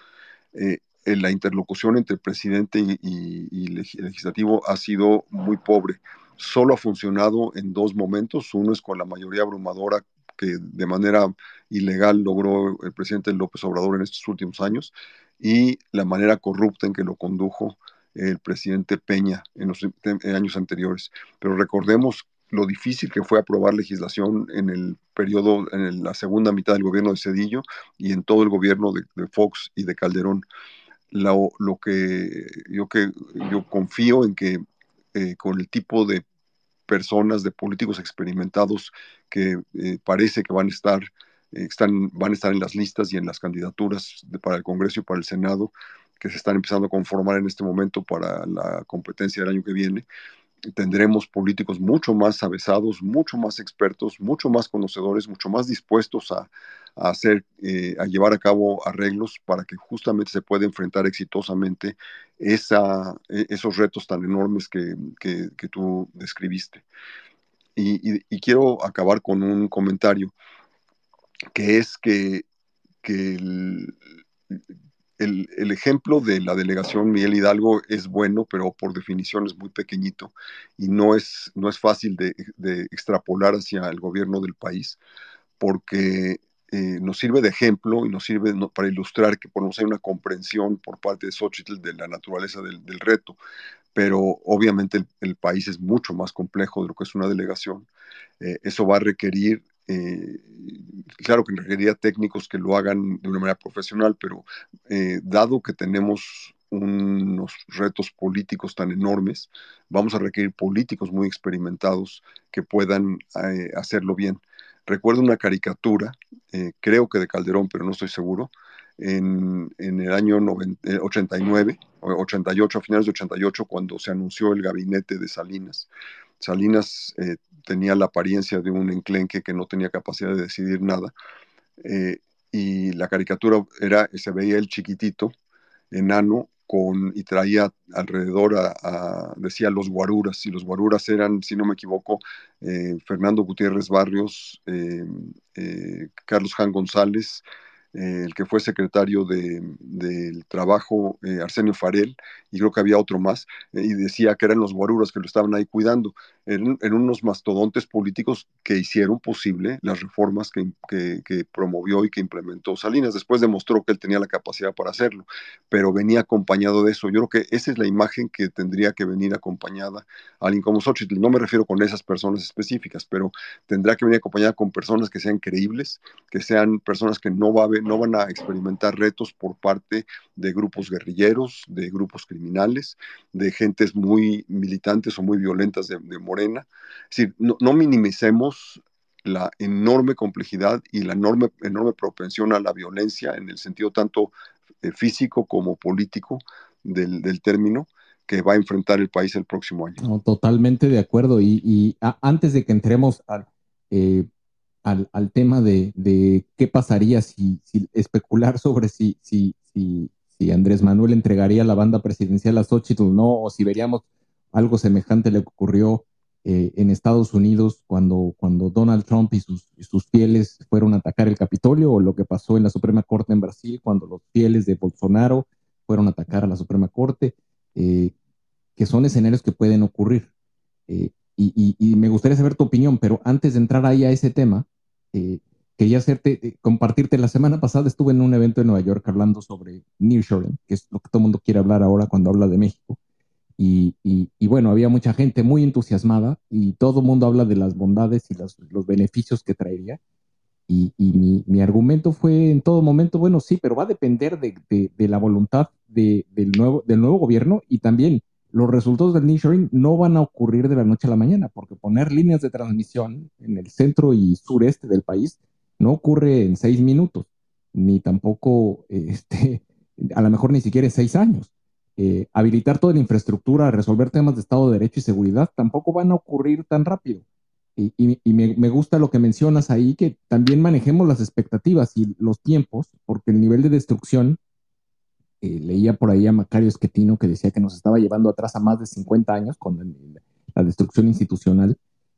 la interlocución entre presidente y, y, legislativo ha sido muy pobre solo ha funcionado en dos momentos. Uno es con la mayoría abrumadora que de manera ilegal logró el presidente López Obrador en estos últimos años y la manera corrupta en que lo condujo el presidente Peña en los años anteriores. Pero recordemos lo difícil que fue aprobar legislación en el periodo, en la segunda mitad del gobierno de Cedillo y en todo el gobierno de, Fox y de Calderón. Lo, lo, que yo que yo confío en que eh, con el tipo de personas, de políticos experimentados que eh, parece que van a estar, eh, están, van a estar en las listas y en las candidaturas para el Congreso y para el Senado, que se están empezando a conformar en este momento para la competencia del año que viene tendremos políticos mucho más avesados, mucho más expertos, mucho más conocedores, mucho más dispuestos a, hacer, eh, a llevar a cabo arreglos para que justamente se pueda enfrentar exitosamente esa, e, esos retos tan enormes que, tú describiste. Y, quiero acabar con un comentario, que es que, que el, el, ejemplo de la delegación Miguel Hidalgo es bueno, pero por definición es muy pequeñito y no es, no es fácil de, extrapolar hacia el gobierno del país, porque eh, nos sirve de ejemplo y nos sirve para ilustrar que por hay una comprensión por parte de Xochitl de la naturaleza del, reto, pero obviamente el, país es mucho más complejo de lo que es una delegación. Eh, eso va a requerir eh, claro que requeriría técnicos que lo hagan de una manera profesional, pero eh, dado que tenemos unos retos políticos tan enormes, vamos a requerir políticos muy experimentados que puedan eh, hacerlo bien. Recuerdo una caricatura, creo que de Calderón, pero no estoy seguro, en, en el año 89, 88, a finales de 88, cuando se anunció el gabinete de Salinas. Salinas eh, tenía la apariencia de un enclenque que no tenía capacidad de decidir nada. Eh, y la caricatura era, se veía el chiquitito, enano, con, y traía alrededor a, decía los guaruras, y los guaruras eran, si no me equivoco, eh, Fernando Gutiérrez Barrios, Carlos Jan González, eh, el que fue secretario del Trabajo, eh, Arsenio Farel, y creo que había otro más, eh, y decía que eran los guaruras que lo estaban ahí cuidando. En, unos mastodontes políticos que hicieron posible las reformas que, que, promovió y que implementó Salinas. Después demostró que él tenía la capacidad para hacerlo, pero venía acompañado de eso. Yo creo que esa es la imagen que tendría que venir acompañada a alguien como Xochitl. No me refiero con esas personas específicas, pero tendrá que venir acompañada con personas que sean creíbles, que sean personas que no va a haber no van a experimentar retos por parte de grupos guerrilleros, de grupos criminales, de gentes muy militantes o muy violentas de, Morena. Es decir, no, minimicemos la enorme complejidad y la enorme, enorme propensión a la violencia en el sentido tanto eh, físico como político del, término que va a enfrentar el país el próximo año. totalmente de acuerdo. Y, antes de que entremos al, eh, al, al tema de, de, qué pasaría si, si especular sobre si, si, si, Andrés Manuel entregaría la banda presidencial a Xochitl no, o si veríamos algo semejante le ocurrió eh, en Estados Unidos cuando, cuando Donald Trump y sus, sus, fieles fueron a atacar el Capitolio, o lo que pasó en la Suprema Corte en Brasil cuando los fieles de Bolsonaro fueron a atacar a la Suprema Corte, eh, que son escenarios que pueden ocurrir. Eh, y, y, y, me gustaría saber tu opinión, pero antes de entrar ahí a ese tema, eh, quería hacerte, eh, compartirte, la semana pasada estuve en un evento en Nueva York hablando sobre nearshoring, que es lo que todo el mundo quiere hablar ahora cuando habla de México. Y, y, bueno, había mucha gente muy entusiasmada y todo el mundo habla de las bondades y los, los beneficios que traería. Y, mi, mi, argumento fue en todo momento, bueno, sí, pero va a depender de, de, la voluntad de, del, nuevo, del nuevo gobierno y también los resultados del nearshoring no van a ocurrir de la noche a la mañana, porque poner líneas de transmisión en el centro y sureste del país no ocurre en seis minutos, ni tampoco, este, a lo mejor ni siquiera en seis años. Eh, habilitar toda la infraestructura, resolver temas de Estado de Derecho y seguridad tampoco van a ocurrir tan rápido. Y, me, gusta lo que mencionas ahí, que también manejemos las expectativas y los tiempos, porque el nivel de destrucción eh, leía por ahí a Macario Esquetino que decía que nos estaba llevando atrás a más de 50 años con la destrucción institucional.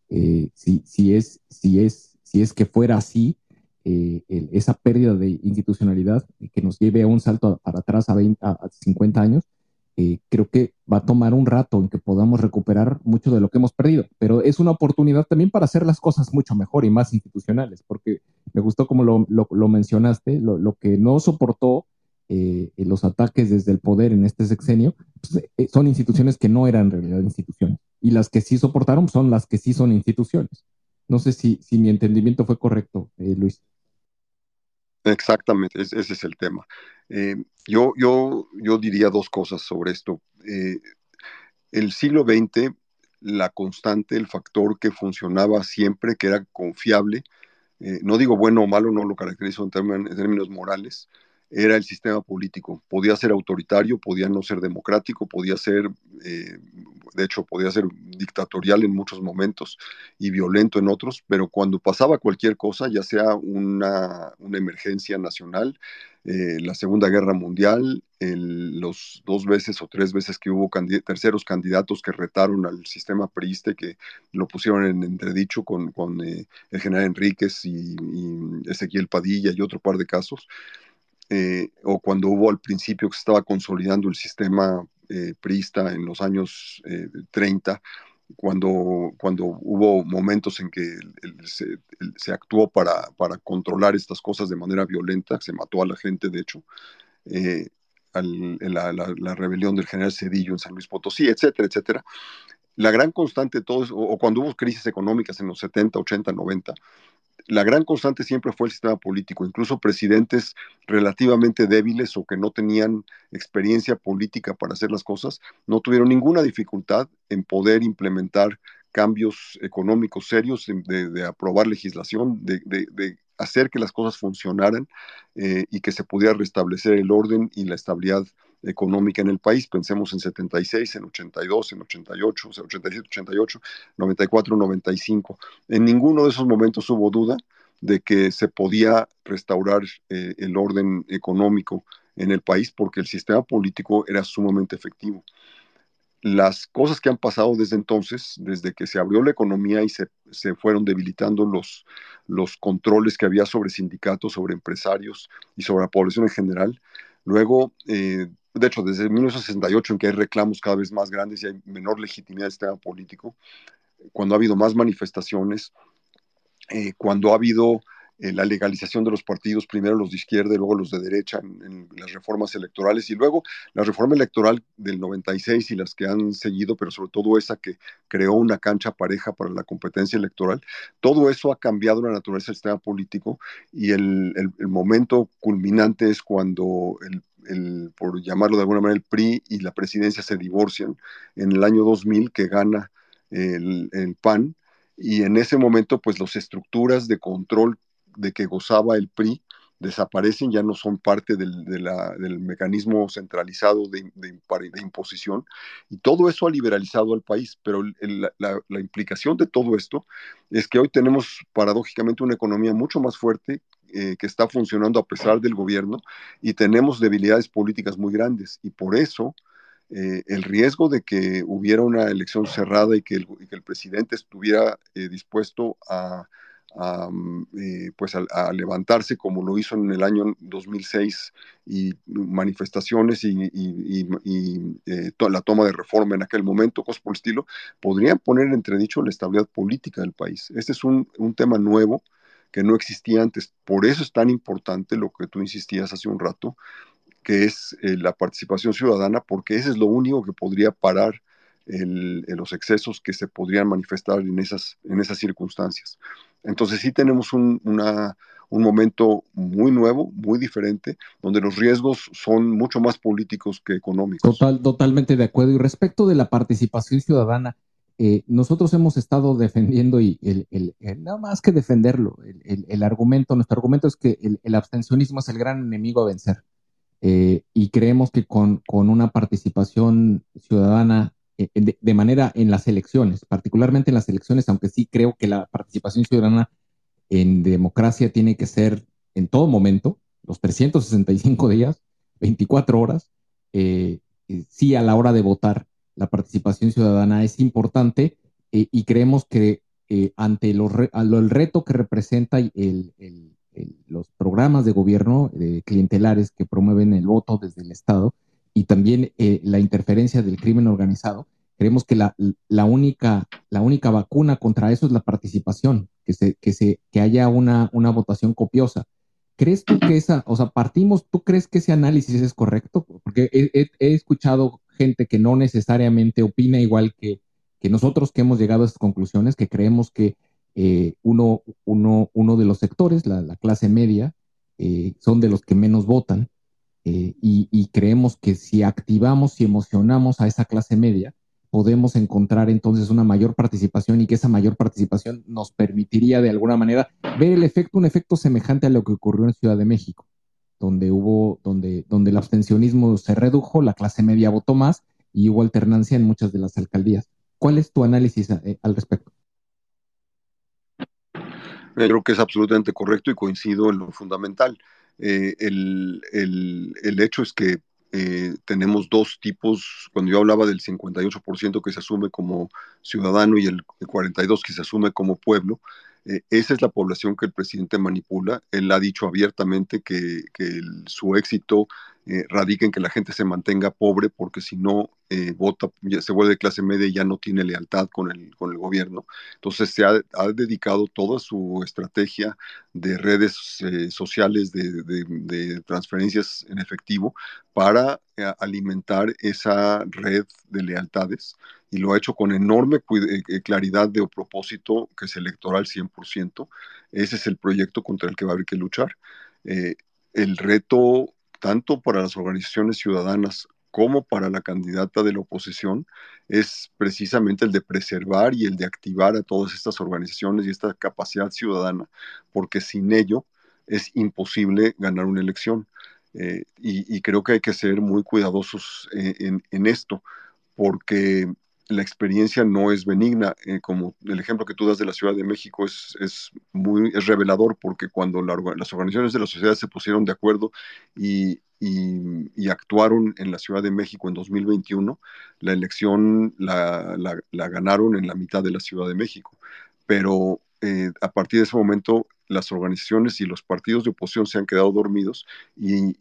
Eh, si, si, es, si, es, si es que fuera así, eh, esa pérdida de institucionalidad que nos lleve a un salto para atrás a, 20, a 50 años, creo que va a tomar un rato en que podamos recuperar mucho de lo que hemos perdido, pero es una oportunidad también para hacer las cosas mucho mejor y más institucionales, porque me gustó como lo, lo, mencionaste, lo, lo, que no soportó eh, los ataques desde el poder en este sexenio, pues, eh, son instituciones que no eran en realidad instituciones. Y las que sí soportaron son las que sí son instituciones. No sé si, si mi entendimiento fue correcto, eh, Luis. Exactamente, ese es el tema. yo, yo, yo diría dos cosas sobre esto. el siglo XX, la constante, el factor que funcionaba siempre, que era confiable, no digo bueno o malo, no lo caracterizo en términos morales, era el sistema político. Podía ser autoritario, podía no ser democrático, podía ser, eh, de hecho, podía ser dictatorial en muchos momentos y violento en otros, pero cuando pasaba cualquier cosa, ya sea una, emergencia nacional, eh, la Segunda Guerra Mundial, los dos veces o tres veces que hubo terceros candidatos que retaron al sistema priiste, que lo pusieron en entredicho con, eh, el general Enríquez y Ezequiel Padilla y otro par de casos, eh, o cuando hubo al principio que se estaba consolidando el sistema eh, priista en los años 30, eh, cuando, cuando hubo momentos en que se, actuó para, para, controlar estas cosas de manera violenta, se mató a la gente, de hecho, la, la, rebelión del general Cedillo en San Luis Potosí, etcétera, etcétera. La gran constante de todo eso, o cuando hubo crisis económicas en los 70, 80, 90, la gran constante siempre fue el sistema político, incluso presidentes relativamente débiles o que no tenían experiencia política para hacer las cosas, no tuvieron ninguna dificultad en poder implementar cambios económicos serios, de, aprobar legislación, de, hacer que las cosas funcionaran eh, y que se pudiera restablecer el orden y la estabilidad económica en el país. Pensemos en 76, en 82, en 88, o sea, 87, 88, 94, 95. En ninguno de esos momentos hubo duda de que se podía restaurar eh, el orden económico en el país porque el sistema político era sumamente efectivo. las cosas que han pasado desde entonces, desde que se abrió la economía y se, fueron debilitando los, los controles que había sobre sindicatos, sobre empresarios y sobre la población en general. Luego, eh, de hecho, desde 1968, en que hay reclamos cada vez más grandes y hay menor legitimidad del sistema político, cuando ha habido más manifestaciones, eh, cuando ha habido eh, la legalización de los partidos, primero los de izquierda y luego los de derecha en, las reformas electorales y luego la reforma electoral del 96 y las que han seguido, pero sobre todo esa que creó una cancha pareja para la competencia electoral, todo eso ha cambiado la naturaleza del sistema político y el, momento culminante es cuando el, por llamarlo de alguna manera, el PRI y la presidencia se divorcian en el año 2000 que gana el, el PAN y en ese momento pues las estructuras de control de que gozaba el PRI desaparecen, ya no son parte del, mecanismo centralizado de, imposición, y todo eso ha liberalizado al país, pero la, implicación de todo esto es que hoy tenemos paradójicamente una economía mucho más fuerte eh, que está funcionando a pesar del gobierno, y tenemos debilidades políticas muy grandes, y por eso... Eh, el riesgo de que hubiera una elección cerrada y que el, presidente estuviera eh, dispuesto a, a, eh, pues a, levantarse como lo hizo en el año 2006 y manifestaciones y, eh, la toma de reforma en aquel momento, cosas por el estilo, podrían poner en entredicho la estabilidad política del país. Este es un, tema nuevo que no existía antes. Por eso es tan importante lo que tú insistías hace un rato, que es eh, la participación ciudadana, porque ese es lo único que podría parar los excesos que se podrían manifestar en esas, en esas circunstancias. Entonces sí tenemos un, momento muy nuevo, muy diferente, donde los riesgos son mucho más políticos que económicos. Total, totalmente de acuerdo. Y respecto de la participación ciudadana, eh, nosotros hemos estado defendiendo, y el, nada más que defenderlo, el, argumento, nuestro argumento es que el, abstencionismo es el gran enemigo a vencer. Eh, y creemos que con, con, una participación ciudadana eh, de, manera en las elecciones, particularmente en las elecciones, aunque sí creo que la participación ciudadana en democracia tiene que ser en todo momento, los 365 días, 24 horas, eh, eh, sí a la hora de votar, la participación ciudadana es importante y creemos que ante el reto que representa los programas de gobierno clientelares que promueven el voto desde el Estado, y también eh, la interferencia del crimen organizado, creemos que la, única, la única vacuna contra eso es la participación, que, se, que, se, que haya una, una votación copiosa. ¿Crees tú que esa, o sea, partimos, tú crees que ese análisis es correcto? Porque he, escuchado gente que no necesariamente opina igual que, que, nosotros que hemos llegado a estas conclusiones, que creemos que eh, uno, uno, uno, de los sectores, la, clase media, eh, son de los que menos votan eh, y, creemos que si activamos y emocionamos a esa clase media, podemos encontrar entonces una mayor participación y que esa mayor participación nos permitiría de alguna manera ver el efecto, un efecto semejante a lo que ocurrió en Ciudad de México, donde hubo, donde, donde el abstencionismo se redujo, la clase media votó más y hubo alternancia en muchas de las alcaldías. ¿Cuál es tu análisis eh, al respecto? Creo que es absolutamente correcto y coincido en lo fundamental. Eh, el, el, hecho es que eh, tenemos dos tipos, cuando yo hablaba del 58% que se asume como ciudadano y el 42% que se asume como pueblo, eh, esa es la población que el presidente manipula. Él ha dicho abiertamente que, su éxito eh, radica en que la gente se mantenga pobre porque si no eh, vota, se vuelve clase media y ya no tiene lealtad con el, gobierno. Entonces se ha, dedicado toda su estrategia de redes sociales, de, transferencias en efectivo para alimentar esa red de lealtades y lo ha hecho con enorme claridad de propósito que es electoral 100%. Ese es el proyecto contra el que va a haber que luchar. el reto tanto para las organizaciones ciudadanas como para la candidata de la oposición es precisamente el de preservar y el de activar a todas estas organizaciones y esta capacidad ciudadana, porque sin ello es imposible ganar una elección. Eh, y, creo que hay que ser muy cuidadosos eh, en, esto, porque la experiencia no es benigna, eh, como el ejemplo que tú das de la Ciudad de México es, es muy es revelador porque cuando las organizaciones de la sociedad se pusieron de acuerdo y, y, actuaron en la Ciudad de México en 2021, la elección la, la, ganaron en la mitad de la Ciudad de México. Pero eh, a partir de ese momento las organizaciones y los partidos de oposición se han quedado dormidos y,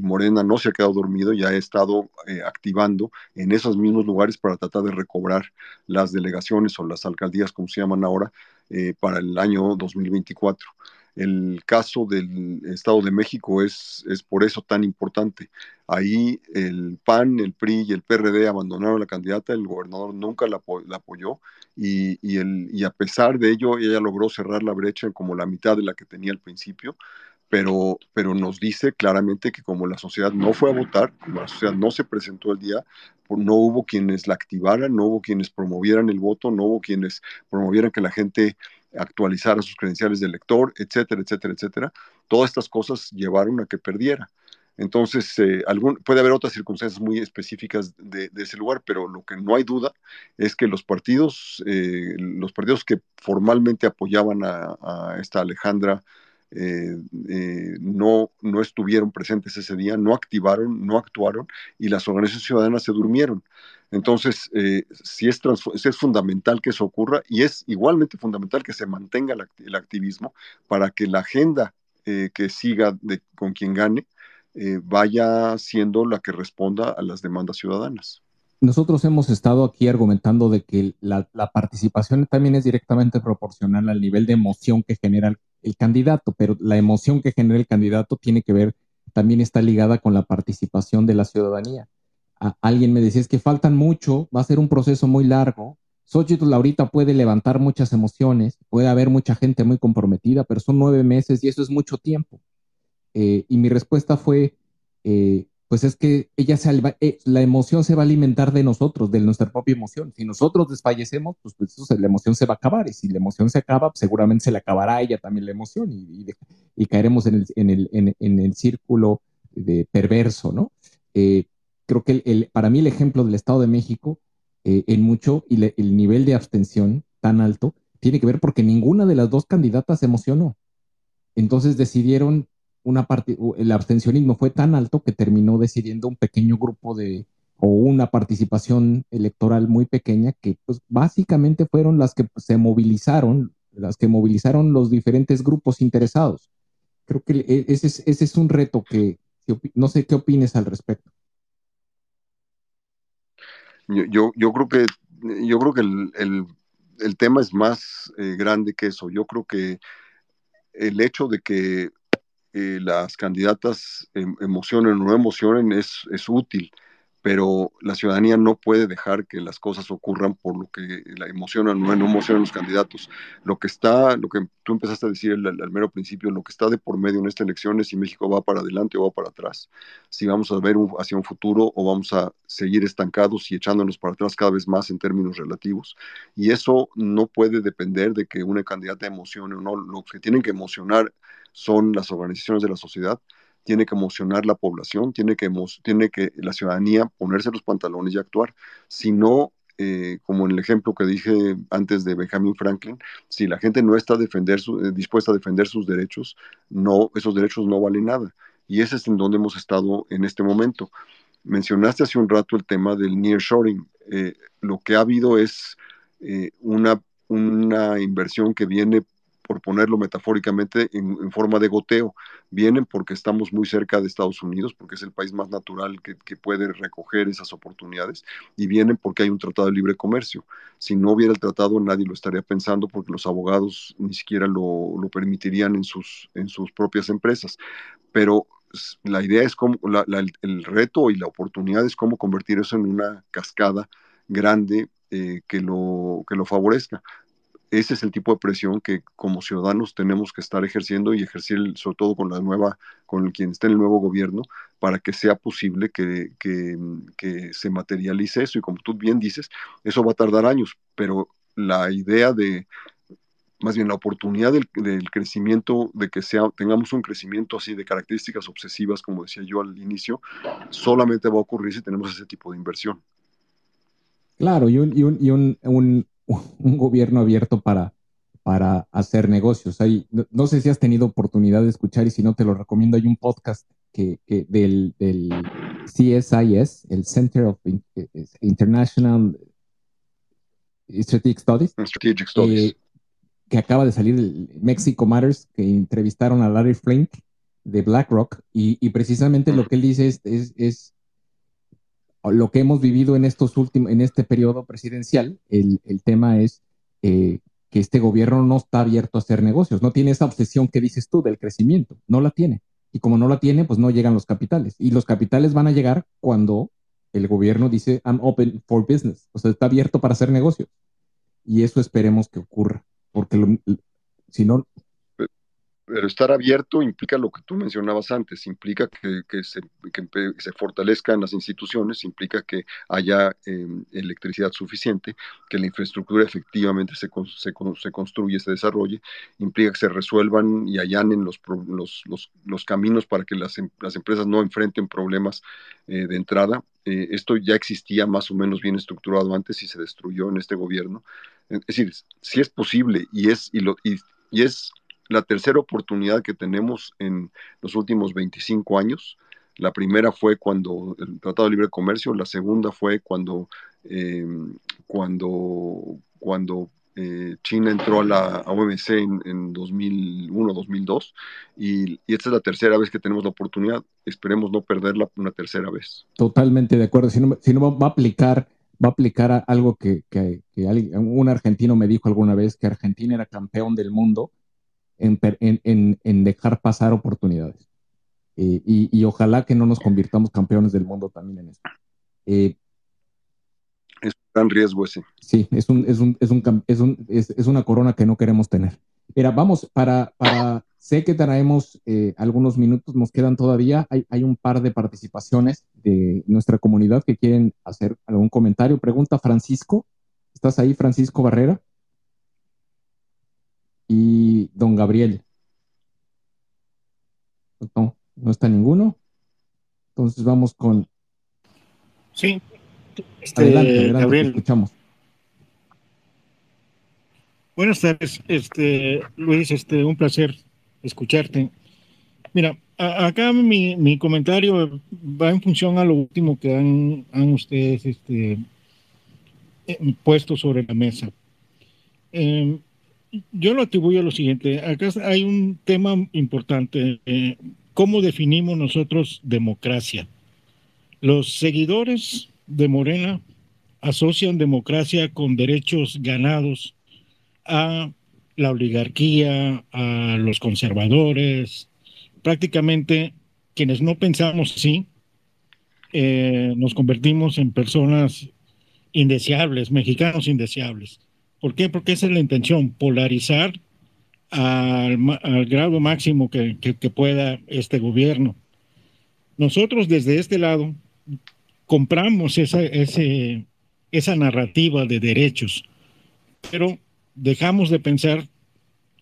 Morena no se ha quedado dormido y ha estado eh, activando en esos mismos lugares para tratar de recobrar las delegaciones o las alcaldías, como se llaman ahora, eh, para el año 2024. El caso del Estado de México es, es por eso tan importante. Ahí el PAN, el PRI y el PRD abandonaron la candidata, el gobernador nunca la, apoyó y, y, el, y a pesar de ello ella logró cerrar la brecha en como la mitad de la que tenía al principio, pero, pero nos dice claramente que como la sociedad no fue a votar, como la sociedad no se presentó el día, no hubo quienes la activaran, no hubo quienes promovieran el voto, no hubo quienes promovieran que la gente actualizara sus credenciales de elector, etcétera, etcétera, etcétera. Todas estas cosas llevaron a que perdiera. Entonces, eh, puede haber otras circunstancias muy específicas de, ese lugar, pero lo que no hay duda es que los partidos, eh, los partidos que formalmente apoyaban a, esta Alejandra eh, no, no estuvieron presentes ese día, no activaron, no actuaron y las organizaciones ciudadanas se durmieron. Entonces, sí es, es fundamental que eso ocurra y es igualmente fundamental que se mantenga el activismo para que la agenda que siga con quien gane eh, vaya siendo la que responda a las demandas ciudadanas. Nosotros hemos estado aquí argumentando de que la, participación también es directamente proporcional al nivel de emoción que genera el, candidato, pero la emoción que genera el candidato tiene que ver, también está ligada con la participación de la ciudadanía. alguien me decía, es que faltan mucho, va a ser un proceso muy largo. Xochitl ahorita puede levantar muchas emociones, puede haber mucha gente muy comprometida, pero son nueve meses y eso es mucho tiempo. Eh, y mi respuesta fue, eh, pues es que ella se, eh, la emoción se va a alimentar de nosotros, de nuestra propia emoción. Si nosotros desfallecemos, pues, pues la emoción se va a acabar. Y si la emoción se acaba, pues, seguramente se le acabará a ella también la emoción y, y, caeremos en el, en, el, en, el, círculo de perverso, ¿no? creo que el, para mí el ejemplo del Estado de México en mucho y el nivel de abstención tan alto tiene que ver porque ninguna de las dos candidatas se emocionó. Entonces decidieron una parte, el abstencionismo fue tan alto que terminó decidiendo un pequeño grupo de, o una participación electoral muy pequeña que pues básicamente fueron las que se movilizaron, las que movilizaron los diferentes grupos interesados. Creo que e, ese es, ese es un reto que, no sé qué opines al respecto. Yo, yo, creo que, yo creo que el, el, tema es más eh, grande que eso. Yo creo que el hecho de que eh, las candidatas em, emocionen o no emocionen es, es útil, pero la ciudadanía no puede dejar que las cosas ocurran por lo que la emocionan o no emocionan los candidatos. Lo que está, lo que tú empezaste a decir al, mero principio, lo que está de por medio en esta elección es si México va para adelante o va para atrás, si vamos a ver hacia un futuro o vamos a seguir estancados y echándonos para atrás cada vez más en términos relativos. Y eso no puede depender de que una candidata emocione o no. Lo que tienen que emocionar son las organizaciones de la sociedad, tiene que emocionar la población, tiene que, tiene que la ciudadanía ponerse los pantalones y actuar. Si no, eh, como en el ejemplo que dije antes de Benjamin Franklin, si la gente no está eh, dispuesta a defender sus derechos, esos derechos no valen nada. Y ese es en donde hemos estado en este momento. Mencionaste hace un rato el tema del nearshoring. Eh, lo que ha habido es una, una inversión que viene por ponerlo metafóricamente, en, forma de goteo. Vienen porque estamos muy cerca de Estados Unidos, porque es el país más natural que, puede recoger esas oportunidades, y vienen porque hay un tratado de libre comercio. Si no hubiera el tratado, nadie lo estaría pensando porque los abogados ni siquiera lo, permitirían en sus, en sus propias empresas. Pero la idea es cómo, el reto y la oportunidad es cómo convertir eso en una cascada grande eh, que, lo, que lo favorezca ese es el tipo de presión que como ciudadanos tenemos que estar ejerciendo y ejercer sobre todo con la nueva, con quien esté en el nuevo gobierno, para que sea posible que, que, se materialice eso. Y como tú bien dices, eso va a tardar años, pero la idea de, más bien la oportunidad del, del, crecimiento, de que sea, tengamos un crecimiento así de características obsesivas, como decía yo al inicio, solamente va a ocurrir si tenemos ese tipo de inversión. Claro, y un, y un, y un, un gobierno abierto para, para hacer negocios. Hay, no, no, sé si has tenido oportunidad de escuchar y si no te lo recomiendo, hay un podcast que, que del, del, CSIS, el Center of International Strategic Studies, Strategic Studies. Eh, que acaba de salir el Mexico Matters, que entrevistaron a Larry Flink de BlackRock, y, y precisamente lo que él dice es, es, es, lo que hemos vivido en estos últimos, en este periodo presidencial, el, el tema es eh, que este gobierno no está abierto a hacer negocios, no tiene esa obsesión que dices tú del crecimiento, no la tiene. Y como no la tiene, pues no llegan los capitales. Y los capitales van a llegar cuando el gobierno dice, I'm open for business, o sea, está abierto para hacer negocios. Y eso esperemos que ocurra porque si no... Pero estar abierto implica lo que tú mencionabas antes, implica que, que, se, que se, fortalezcan las instituciones, implica que haya eh, electricidad suficiente, que la infraestructura efectivamente se, se, se, construye, se desarrolle, implica que se resuelvan y allanen los, los, los, los caminos para que las, em, las, empresas no enfrenten problemas eh, de entrada. Eh, esto ya existía más o menos bien estructurado antes y se destruyó en este gobierno. Es decir, si es posible y es, y, lo, y es la tercera oportunidad que tenemos en los últimos 25 años. La primera fue cuando el Tratado de Libre Comercio, la segunda fue cuando, eh, cuando, eh, China entró a la OMC en, en 2001, 2002, y, esta es la tercera vez que tenemos la oportunidad. Esperemos no perderla una tercera vez. Totalmente de acuerdo. Si no, si va a aplicar va a aplicar algo que, que, un argentino me dijo alguna vez, que Argentina era campeón del mundo en, en, en dejar pasar oportunidades. Eh, y, y, ojalá que no nos convirtamos campeones del mundo también en esto. Eh, es un gran riesgo ese. Sí, es, un, es, un, es, un, es, un, es, es una corona que no queremos tener. Mira, vamos, para, para sé que traemos eh, algunos minutos, nos quedan todavía. Hay, hay, un par de participaciones de nuestra comunidad que quieren hacer algún comentario. Pregunta Francisco. ¿Estás ahí, Francisco Barrera? Y don Gabriel. No, no está ninguno. Entonces vamos con. Sí. Este, adelante, adelante, Gabriel. escuchamos. Buenas tardes, este, Luis, este, un placer escucharte. Mira, a, acá mi, mi, comentario va en función a lo último que han, han ustedes este, eh, puesto sobre la mesa. Eh, yo lo atribuyo a lo siguiente, acá hay un tema importante, eh, ¿cómo definimos nosotros democracia? Los seguidores de Morena asocian democracia con derechos ganados a la oligarquía, a los conservadores, prácticamente quienes no pensamos así, eh, nos convertimos en personas indeseables, mexicanos indeseables. ¿Por qué? Porque esa es la intención, polarizar al, al grado máximo que, que, pueda este gobierno. Nosotros desde este lado compramos esa, esa narrativa de derechos, pero dejamos de pensar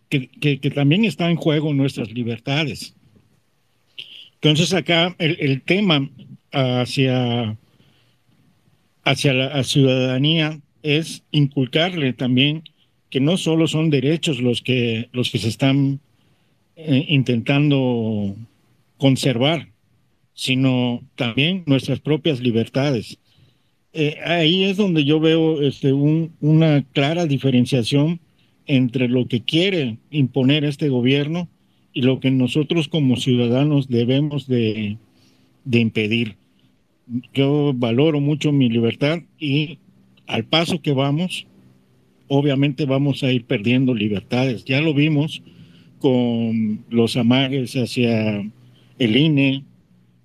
que, que, que, también está en juego nuestras libertades. Entonces acá el, el tema hacia, hacia la ciudadanía es inculcarle también que no solo son derechos los que, los que se están eh, intentando conservar, sino también nuestras propias libertades. Eh, ahí es donde yo veo este, un, una clara diferenciación entre lo que quiere imponer este gobierno y lo que nosotros como ciudadanos debemos de, de impedir. Yo valoro mucho mi libertad y al paso que vamos, obviamente vamos a ir perdiendo libertades. Ya lo vimos con los amagues hacia el INE,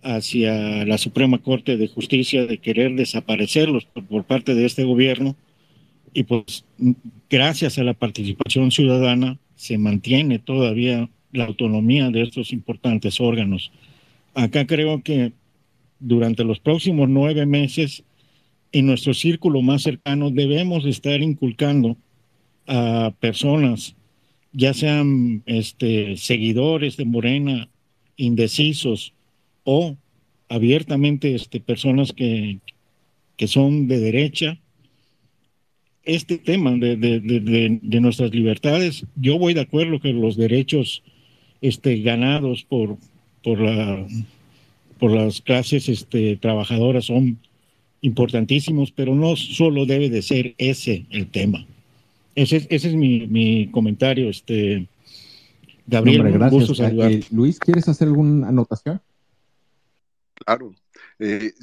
hacia la Suprema Corte de Justicia de querer desaparecerlos por, por, parte de este gobierno y pues gracias a la participación ciudadana se mantiene todavía la autonomía de estos importantes órganos. Acá creo que durante los próximos nueve meses en nuestro círculo más cercano debemos estar inculcando a personas, ya sean este, seguidores de Morena, indecisos, o abiertamente este, personas que, que son de derecha, este tema de, de, de, de, nuestras libertades, yo voy de acuerdo que los derechos este, ganados por, por, la, por las clases este, trabajadoras son importantísimos, pero no solo debe de ser ese el tema. Ese, ese es mi, mi comentario, este, Gabriel. gracias. Eh, Luis, ¿quieres hacer alguna anotación? Claro. Eh,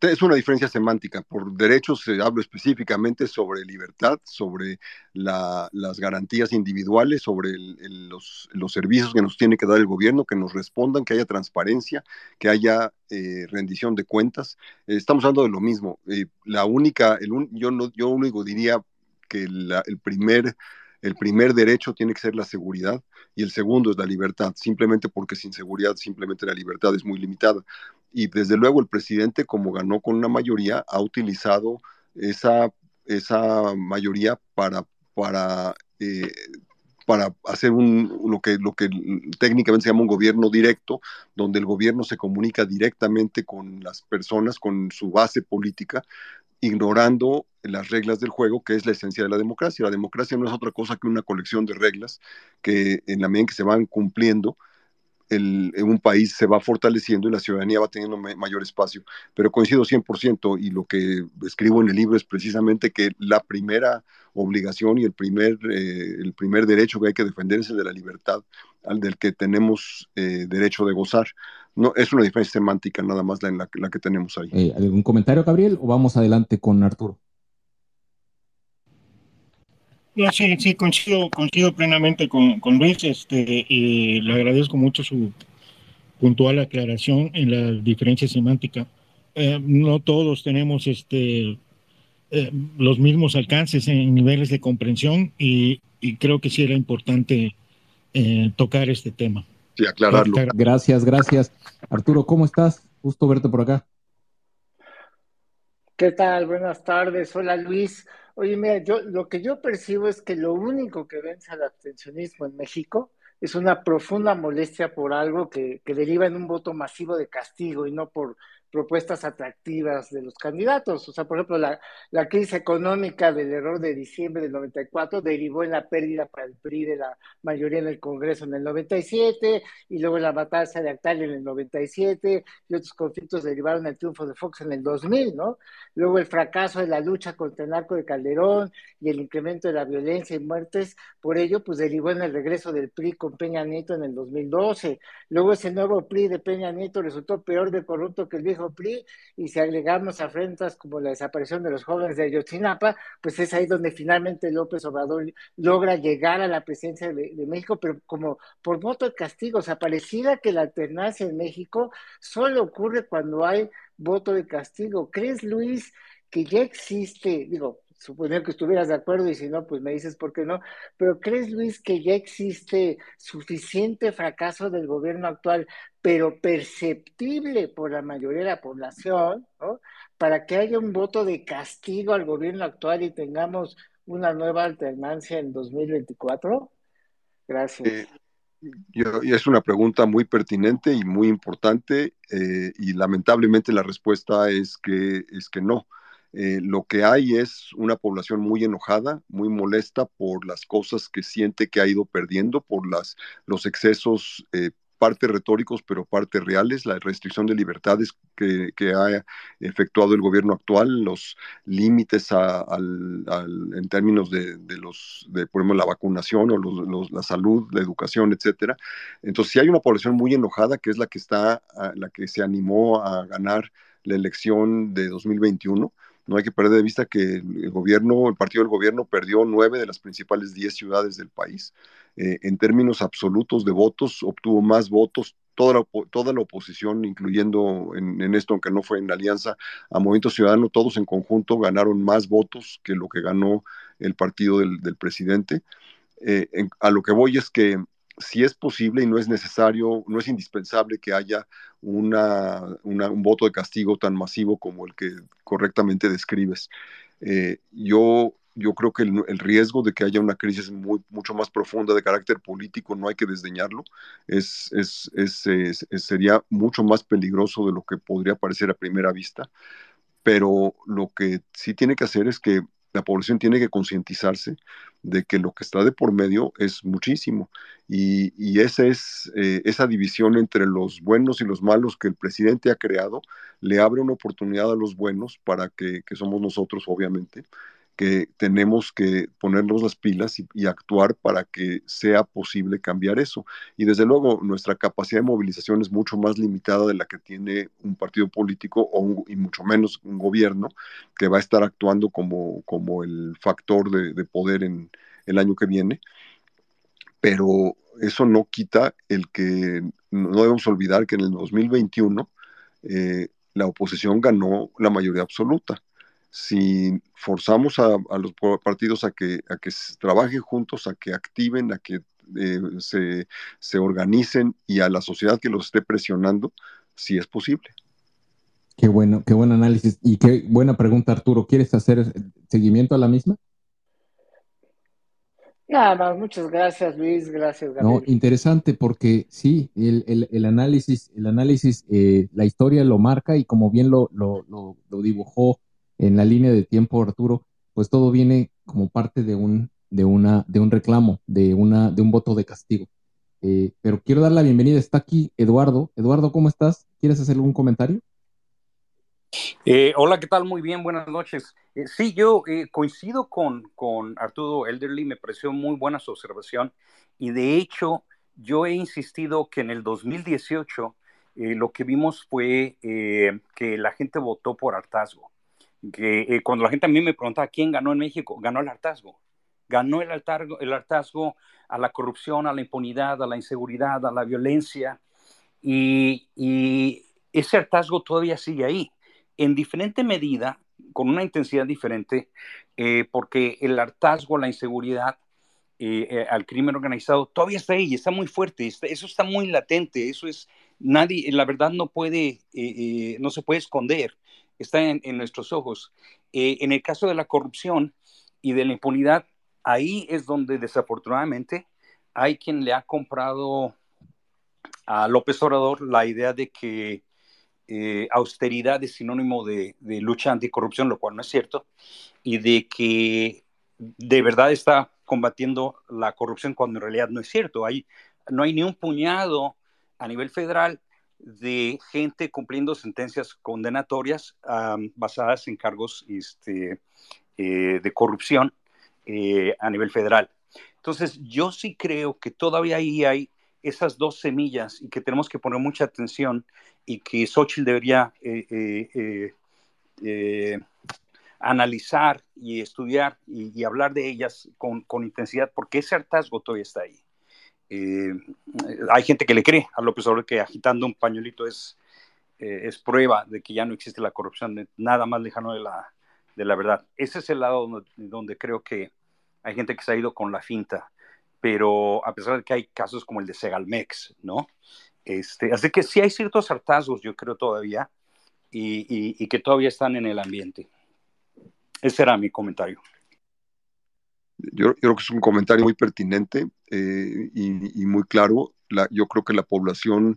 es una diferencia semántica. Por derechos se hablo específicamente sobre libertad, sobre las garantías individuales, sobre los, servicios que nos tiene que dar el gobierno, que nos respondan, que haya transparencia, que haya eh, rendición de cuentas. estamos hablando de lo mismo. la única, el yo, no, yo único diría que el primer el primer derecho tiene que ser la seguridad y el segundo es la libertad, simplemente porque sin seguridad simplemente la libertad es muy limitada. Y desde luego el presidente, como ganó con una mayoría, ha utilizado esa, esa mayoría para, para, eh, para hacer un, lo, que, lo que técnicamente se llama un gobierno directo, donde el gobierno se comunica directamente con las personas, con su base política, ignorando las reglas del juego, que es la esencia de la democracia. La democracia no es otra cosa que una colección de reglas que en la medida en que se van cumpliendo, el, en un país se va fortaleciendo y la ciudadanía va teniendo mayor espacio. Pero coincido 100% y lo que escribo en el libro es precisamente que la primera obligación y el primer, eh, el primer derecho que hay que defender es el de la libertad, al del que tenemos eh, derecho de gozar. No, es una diferencia semántica nada más la, la, la que tenemos ahí. Eh, ¿Algún comentario, Gabriel, o vamos adelante con Arturo? Sí, sí, coincido, coincido plenamente con, con, Luis este, y le agradezco mucho su puntual aclaración en la diferencia semántica. Eh, no todos tenemos este, eh, los mismos alcances en niveles de comprensión y, y creo que sí era importante eh, tocar este tema. Sí, aclararlo. Gracias, gracias. Arturo, ¿cómo estás? Gusto verte por acá. ¿Qué tal? Buenas tardes. Hola Luis. Oye, mira, yo lo que yo percibo es que lo único que vence al abstencionismo en México es una profunda molestia por algo que, que deriva en un voto masivo de castigo y no por propuestas atractivas de los candidatos. O sea, por ejemplo, la, la, crisis económica del error de diciembre del 94 derivó en la pérdida para el PRI de la mayoría en el Congreso en el 97, y luego la batalla de Actal en el 97, y otros conflictos derivaron el triunfo de Fox en el 2000, ¿no? Luego el fracaso de la lucha contra el narco de Calderón y el incremento de la violencia y muertes, por ello, pues derivó en el regreso del PRI con Peña Nieto en el 2012. Luego ese nuevo PRI de Peña Nieto resultó peor de corrupto que el viejo Y si agregamos afrentas como la desaparición de los jóvenes de Ayotzinapa, pues es ahí donde finalmente López Obrador logra llegar a la presidencia de, de México, pero como por voto de castigo, o sea, pareciera que la alternancia en México solo ocurre cuando hay voto de castigo. ¿Crees, Luis, que ya existe, digo, suponer que estuvieras de acuerdo y si no, pues me dices por qué no. Pero ¿crees, Luis, que ya existe suficiente fracaso del gobierno actual, pero perceptible por la mayoría de la población, ¿no? para que haya un voto de castigo al gobierno actual y tengamos una nueva alternancia en 2024? Gracias. Eh, es una pregunta muy pertinente y muy importante eh, y lamentablemente la respuesta es que, es que no. Eh, lo que hay es una población muy enojada, muy molesta por las cosas que siente que ha ido perdiendo, por las, los excesos, eh, parte retóricos, pero parte reales, la restricción de libertades que, ha efectuado el gobierno actual, los límites en términos de, los, de, por la vacunación o los, la salud, la educación, etcétera. Entonces, si hay una población muy enojada, que es la que está, la que se animó a ganar la elección de 2021, no hay que perder de vista que el gobierno, el partido del gobierno perdió nueve de las principales diez ciudades del país. Eh, en términos absolutos de votos, obtuvo más votos toda la, toda la oposición, incluyendo en, esto, aunque no fue en alianza, a Movimiento Ciudadano, todos en conjunto ganaron más votos que lo que ganó el partido del, presidente. Eh, a lo que voy es que si es posible y no es necesario, no es indispensable que haya una, un voto de castigo tan masivo como el que correctamente describes. Eh, yo, yo creo que el, riesgo de que haya una crisis mucho más profunda de carácter político no hay que desdeñarlo. Es, es, es, sería mucho más peligroso de lo que podría parecer a primera vista. Pero lo que sí tiene que hacer es que la población tiene que concientizarse de que lo que está de por medio es muchísimo. Y, esa, es, eh, esa división entre los buenos y los malos que el presidente ha creado le abre una oportunidad a los buenos para que, que somos nosotros, obviamente, que tenemos que ponernos las pilas y, actuar para que sea posible cambiar eso. Y desde luego, nuestra capacidad de movilización es mucho más limitada de la que tiene un partido político o y mucho menos un gobierno que va a estar actuando como, como el factor de, poder en el año que viene. Pero eso no quita el que no debemos olvidar que en el 2021 eh, la oposición ganó la mayoría absoluta si forzamos a, los partidos a que, a que trabajen juntos, a que activen, a que eh, se, organicen y a la sociedad que los esté presionando, si es posible. Qué bueno, qué buen análisis y qué buena pregunta, Arturo. ¿Quieres hacer seguimiento a la misma? Nada más, muchas gracias, Luis, gracias, Gabriel. No, interesante porque sí, el, análisis, el análisis, eh, la historia lo marca y como bien lo, lo, lo dibujó en la línea de tiempo, Arturo, pues todo viene como parte de un, de una, de un reclamo, de, una, de un voto de castigo. Eh, pero quiero dar la bienvenida, está aquí Eduardo. Eduardo, ¿cómo estás? ¿Quieres hacer algún comentario? Eh, hola, ¿qué tal? Muy bien, buenas noches. Eh, sí, yo coincido con, con Arturo Elderly, me pareció muy buena su observación y de hecho yo he insistido que en el 2018 lo que vimos fue que la gente votó por hartazgo que eh, cuando la gente a mí me pregunta quién ganó en México, ganó el hartazgo. Ganó el hartazgo, el hartazgo a la corrupción, a la impunidad, a la inseguridad, a la violencia. Y, ese hartazgo todavía sigue ahí, en diferente medida, con una intensidad diferente, eh, porque el hartazgo, la inseguridad, eh, al crimen organizado todavía está ahí, está muy fuerte, eso está muy latente, eso es, nadie, la verdad no puede, no se puede esconder está en, nuestros ojos. Eh, en el caso de la corrupción y de la impunidad, ahí es donde desafortunadamente hay quien le ha comprado a López Obrador la idea de que eh, austeridad es sinónimo de, de, lucha anticorrupción, lo cual no es cierto, y de que de verdad está combatiendo la corrupción cuando en realidad no es cierto. Hay, no hay ni un puñado a nivel federal de gente cumpliendo sentencias condenatorias basadas en cargos este, eh, de corrupción eh, a nivel federal. Entonces, yo sí creo que todavía ahí hay esas dos semillas y que tenemos que poner mucha atención y que Xochitl debería eh, analizar y estudiar y, hablar de ellas con, con intensidad, porque ese hartazgo todavía está ahí. Eh, hay gente que le cree a López Obrador que agitando un pañuelito es, eh, es prueba de que ya no existe la corrupción, nada más lejano de la, de la verdad. Ese es el lado donde, creo que hay gente que se ha ido con la finta, pero a pesar de que hay casos como el de Segalmex, ¿no? Este, así que sí hay ciertos hartazgos, yo creo todavía, y, y que todavía están en el ambiente. Ese era mi comentario. Yo, creo que es un comentario muy pertinente eh, y, muy claro. yo creo que la población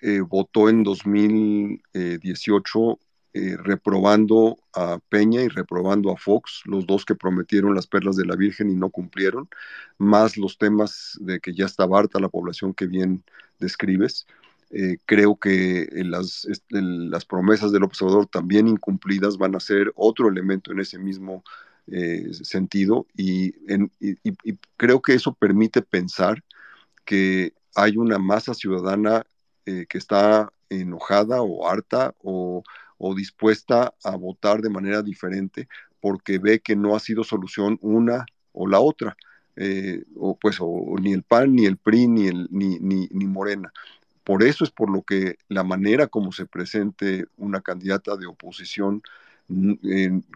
eh, votó en 2018 eh, reprobando a Peña y reprobando a Fox, los dos que prometieron las perlas de la Virgen y no cumplieron, más los temas de que ya está harta la población que bien describes. creo que las, las promesas del observador también incumplidas van a ser otro elemento en ese mismo eh, sentido y, creo que eso permite pensar que hay una masa ciudadana eh, que está enojada o harta o, dispuesta a votar de manera diferente porque ve que no ha sido solución una o la otra. Eh, o pues ni el PAN, ni el PRI, ni, ni, ni Morena. Por eso es por lo que la manera como se presente una candidata de oposición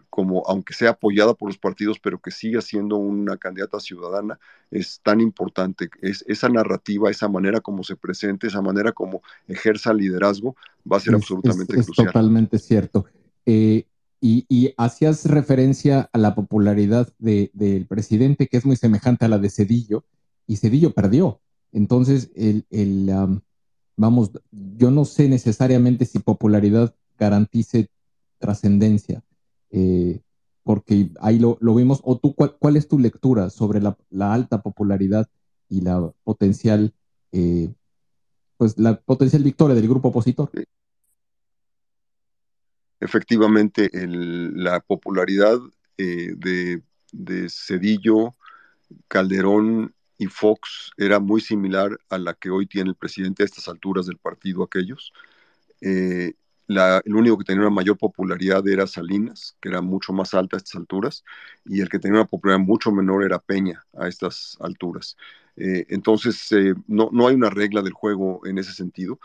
como aunque sea apoyada por los partidos, pero que siga siendo una candidata ciudadana, es tan importante. Es, esa narrativa, esa manera como se presente, esa manera como ejerza liderazgo, va a ser absolutamente es, crucial. totalmente cierto. Eh, y, hacías referencia a la popularidad del presidente, que es muy semejante a la de Cedillo, y Cedillo perdió. Entonces, el, vamos, yo no sé necesariamente si popularidad garantice trascendencia. Eh, porque ahí lo, vimos, o tú, ¿cuál, es tu lectura sobre la, alta popularidad y la potencial, eh, pues la potencial victoria del grupo opositor? Efectivamente, la popularidad eh, de, de Cedillo, Calderón y Fox era muy similar a la que hoy tiene el presidente a estas alturas del partido aquellos. El único que tenía una mayor popularidad era Salinas, que era mucho más alta a estas alturas, y el que tenía una popularidad mucho menor era Peña a estas alturas. Eh, entonces, eh, no, no, hay una regla del juego en ese sentido.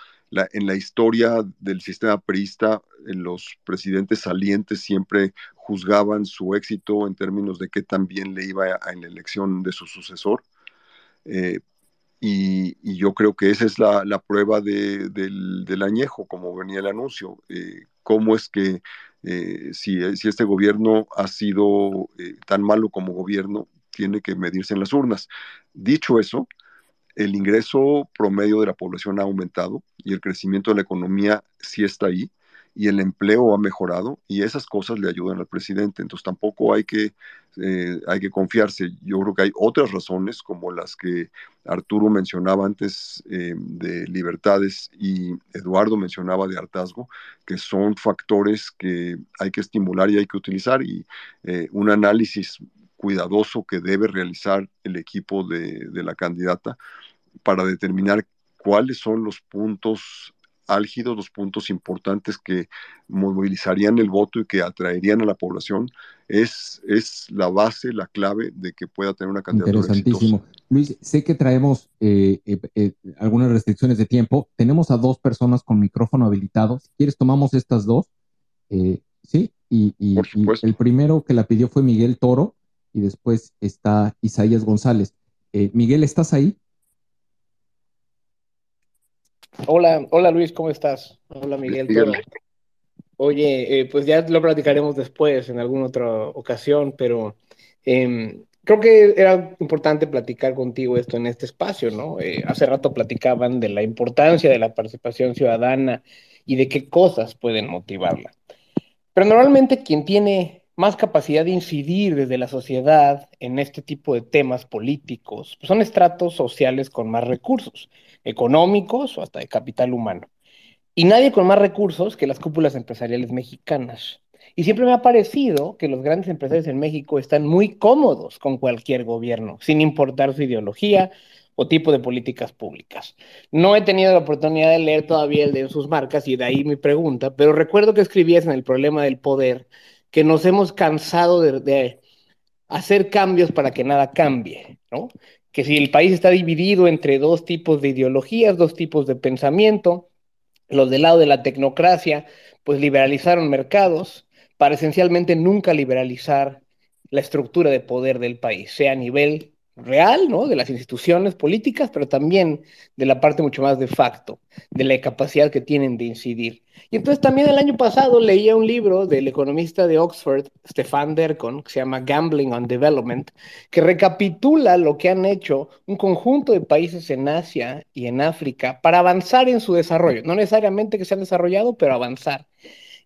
en la historia del sistema perista, los presidentes salientes siempre juzgaban su éxito en términos de qué tan bien le iba en la elección de su sucesor. Eh, y, yo creo que esa es la, prueba del, añejo, como venía el anuncio. Eh, ¿Cómo es que eh, si, si, este gobierno ha sido tan malo como gobierno, tiene que medirse en las urnas? Dicho eso, el ingreso promedio de la población ha aumentado y el crecimiento de la economía sí está ahí y el empleo ha mejorado y esas cosas le ayudan al presidente. Entonces tampoco hay que, eh, hay que confiarse. Yo creo que hay otras razones como las que Arturo mencionaba antes eh, de libertades y Eduardo mencionaba de hartazgo, que son factores que hay que estimular y hay que utilizar y eh, un análisis cuidadoso que debe realizar el equipo de, de la candidata para determinar cuáles son los puntos álgidos, los puntos importantes que movilizarían el voto y que atraerían a la población, es, es la base, la clave de que pueda tener una candidatura Interesantísimo. Luis, sé que traemos eh, eh, eh, algunas restricciones de tiempo. Tenemos a dos personas con micrófono habilitado. Si quieres, tomamos estas dos. sí, y, y el primero que la pidió fue Miguel Toro y después está Isaías González. Miguel, ¿estás ahí? Hola, hola Luis, ¿cómo estás? Hola Miguel. Oye, eh, pues ya lo platicaremos después en alguna otra ocasión, pero em, creo que era importante platicar contigo esto en este espacio, ¿no? Eh, hace rato platicaban de la importancia de la participación ciudadana y de qué cosas pueden motivarla. Pero normalmente quien tiene más capacidad de incidir desde la sociedad en este tipo de temas políticos pues son estratos sociales con más recursos económicos o hasta de capital humano. Y nadie con más recursos que las cúpulas empresariales mexicanas. Y siempre me ha parecido que los grandes empresarios en México están muy cómodos con cualquier gobierno, sin importar su ideología o tipo de políticas públicas. No he tenido la oportunidad de leer todavía el de sus marcas y de ahí mi pregunta, pero recuerdo que escribías en el problema del poder que nos hemos cansado de, hacer cambios para que nada cambie, ¿no? que si el país está dividido entre dos tipos de ideologías, dos tipos de pensamiento, los del lado de la tecnocracia, pues liberalizaron mercados para esencialmente nunca liberalizar la estructura de poder del país, sea a nivel real, ¿no? De las instituciones políticas, pero también de la parte mucho más de facto, de la capacidad que tienen de incidir. Y entonces también el año pasado leía un libro del economista de Oxford, Stefan Derkon, que se llama Gambling on Development, que recapitula lo que han hecho un conjunto de países en Asia y en África para avanzar en su desarrollo. No necesariamente que se han desarrollado, pero avanzar.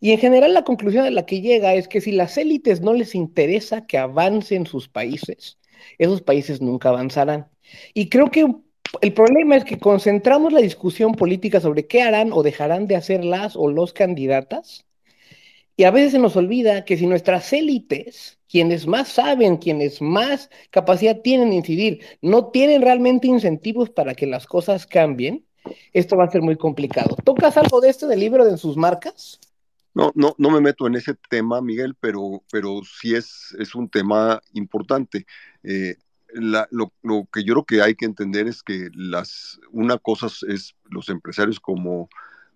Y en general la conclusión a la que llega es que si las élites no les interesa que avancen sus países, esos países nunca avanzarán. Y creo que el problema es que concentramos la discusión política sobre qué harán o dejarán de hacer las o los candidatas, y a veces se nos olvida que si nuestras élites, quienes más saben, quienes más capacidad tienen de incidir, no tienen realmente incentivos para que las cosas cambien, esto va a ser muy complicado. ¿Tocas algo de esto del libro de sus marcas? No, no, no me meto en ese tema, Miguel, pero, pero sí es, es un tema importante. Eh, lo, que yo creo que hay que entender es que las, una cosa es los empresarios como,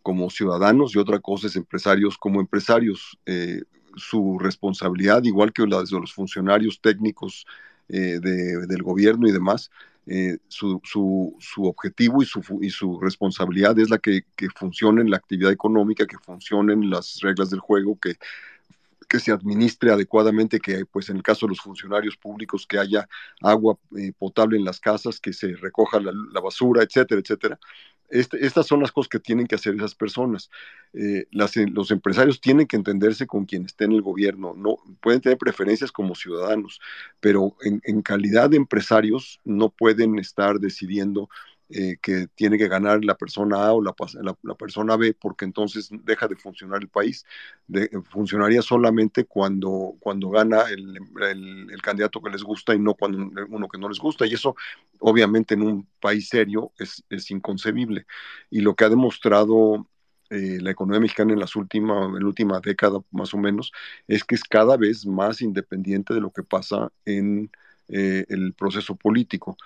como ciudadanos y otra cosa es empresarios como empresarios. Eh, su responsabilidad, igual que la de los funcionarios técnicos eh, del gobierno y demás, eh, su, su, objetivo y su, y su responsabilidad es la que, que funcione la actividad económica, que funcionen las reglas del juego, que, que se administre adecuadamente, que pues en el caso de los funcionarios públicos que haya agua eh, potable en las casas, que se recoja la, basura, etcétera, etcétera. Este, estas son las cosas que tienen que hacer esas personas. Eh, los empresarios tienen que entenderse con quien esté en el gobierno. No, pueden tener preferencias como ciudadanos, pero en calidad de empresarios no pueden estar decidiendo eh, que tiene que ganar la persona A o la, persona B, porque entonces deja de funcionar el país. funcionaría solamente cuando, cuando gana el, el, candidato que les gusta y no cuando uno que no les gusta. Y eso, obviamente, en un país serio es, es inconcebible. Y lo que ha demostrado eh, la economía mexicana en, las últimas en la última década, más o menos, es que es cada vez más independiente de lo que pasa en eh, el proceso político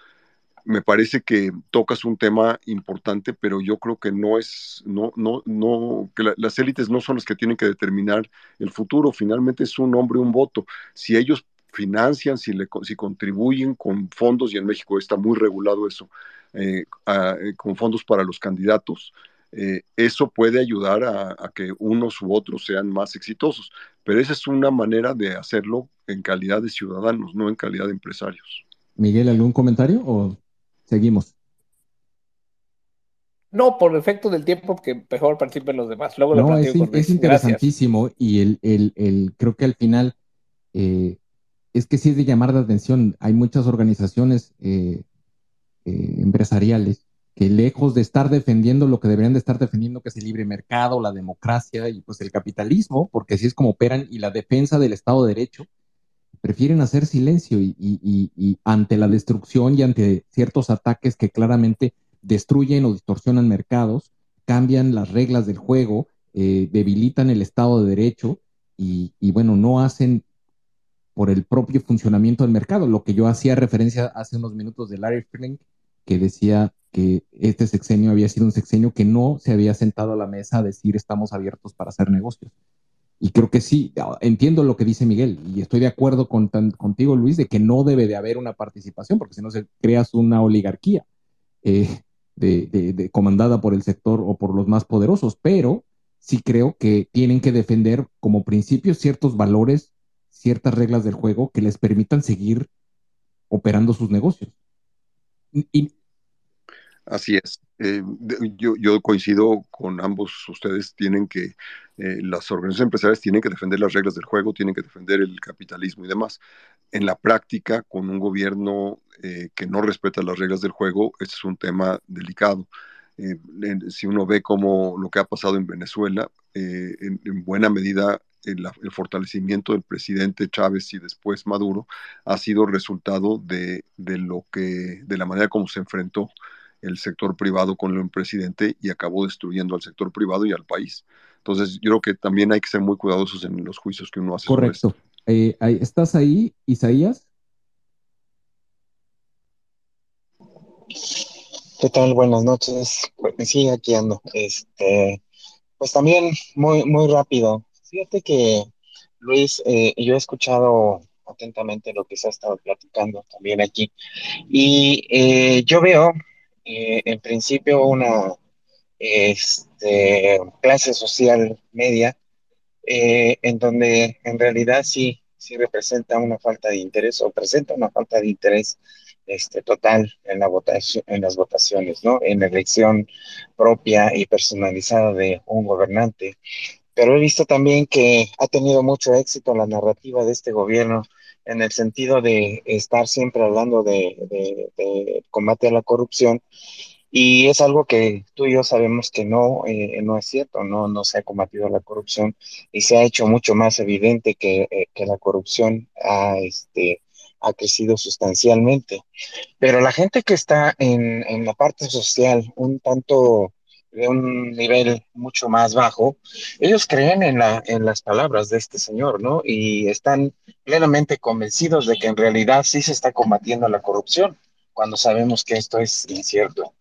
me parece que tocas un tema importante, pero yo creo que no es, no, no, no, que las élites no son las que tienen que determinar el futuro, finalmente es un hombre, un voto. Si ellos financian, si, le, si contribuyen con fondos, y en México está muy regulado eso, eh, eh, con fondos para los candidatos, eh, eso puede ayudar a, que unos u otros sean más exitosos. Pero esa es una manera de hacerlo en calidad de ciudadanos, no en calidad de empresarios. Miguel, ¿algún comentario Seguimos. No, por efecto del tiempo, que mejor participen los demás. Luego no, es, es interesantísimo y el, el, el, creo que al final eh, es que sí es de llamar la atención. Hay muchas organizaciones eh, eh, empresariales que lejos de estar defendiendo lo que deberían de estar defendiendo, que es el libre mercado, la democracia y pues el capitalismo, porque así es como operan, y la defensa del Estado de Derecho, prefieren hacer silencio y, ante la destrucción y ante ciertos ataques que claramente destruyen o distorsionan mercados, cambian las reglas del juego, eh, debilitan el Estado de Derecho y, bueno, no hacen por el propio funcionamiento del mercado, lo que yo hacía referencia hace unos minutos de Larry Flink, que decía que este sexenio había sido un sexenio que no se había sentado a la mesa a decir estamos abiertos para hacer negocios. Y creo que sí, entiendo lo que dice Miguel y estoy de acuerdo con, contigo, Luis, de que no debe de haber una participación, porque si no se creas una oligarquía eh, de, comandada por el sector o por los más poderosos, pero sí creo que tienen que defender como principio ciertos valores, ciertas reglas del juego que les permitan seguir operando sus negocios. Y, Así es. Eh, yo, coincido con ambos. Ustedes tienen que, eh, las organizaciones empresariales tienen que defender las reglas del juego, tienen que defender el capitalismo y demás. En la práctica, con un gobierno eh, que no respeta las reglas del juego, este es un tema delicado. si uno ve como lo que ha pasado en Venezuela, en, buena medida el, el, fortalecimiento del presidente Chávez y después Maduro ha sido resultado de, de lo que, de la manera como se enfrentó el sector privado con el presidente y acabó destruyendo al sector privado y al país. Entonces, yo creo que también hay que ser muy cuidadosos en los juicios que uno hace. Correcto. Eh, ¿Estás ahí, Isaías? ¿Qué tal? Buenas noches. Pues sí, aquí ando. Este, pues también muy, muy rápido. Fíjate que, Luis, eh, yo he escuchado atentamente lo que se ha estado platicando también aquí. Y eh, yo veo eh, en principio una este, clase social media, eh, en donde en realidad sí, sí representa una falta de interés o presenta una falta de interés este, total en, la votación, en las votaciones, ¿no? En la elección propia y personalizada de un gobernante. Pero he visto también que ha tenido mucho éxito la narrativa de este gobierno en el sentido de estar siempre hablando de, combate a la corrupción y es algo que tú y yo sabemos que no, eh, no es cierto, no, no se ha combatido la corrupción y se ha hecho mucho más evidente que, eh, que la corrupción ha, este, ha crecido sustancialmente. Pero la gente que está en, en la parte social un tanto de un nivel mucho más bajo, ellos creen en, la, en las palabras de este señor, ¿no? Y están plenamente convencidos de que en realidad sí se está combatiendo la corrupción, cuando sabemos que esto es incierto.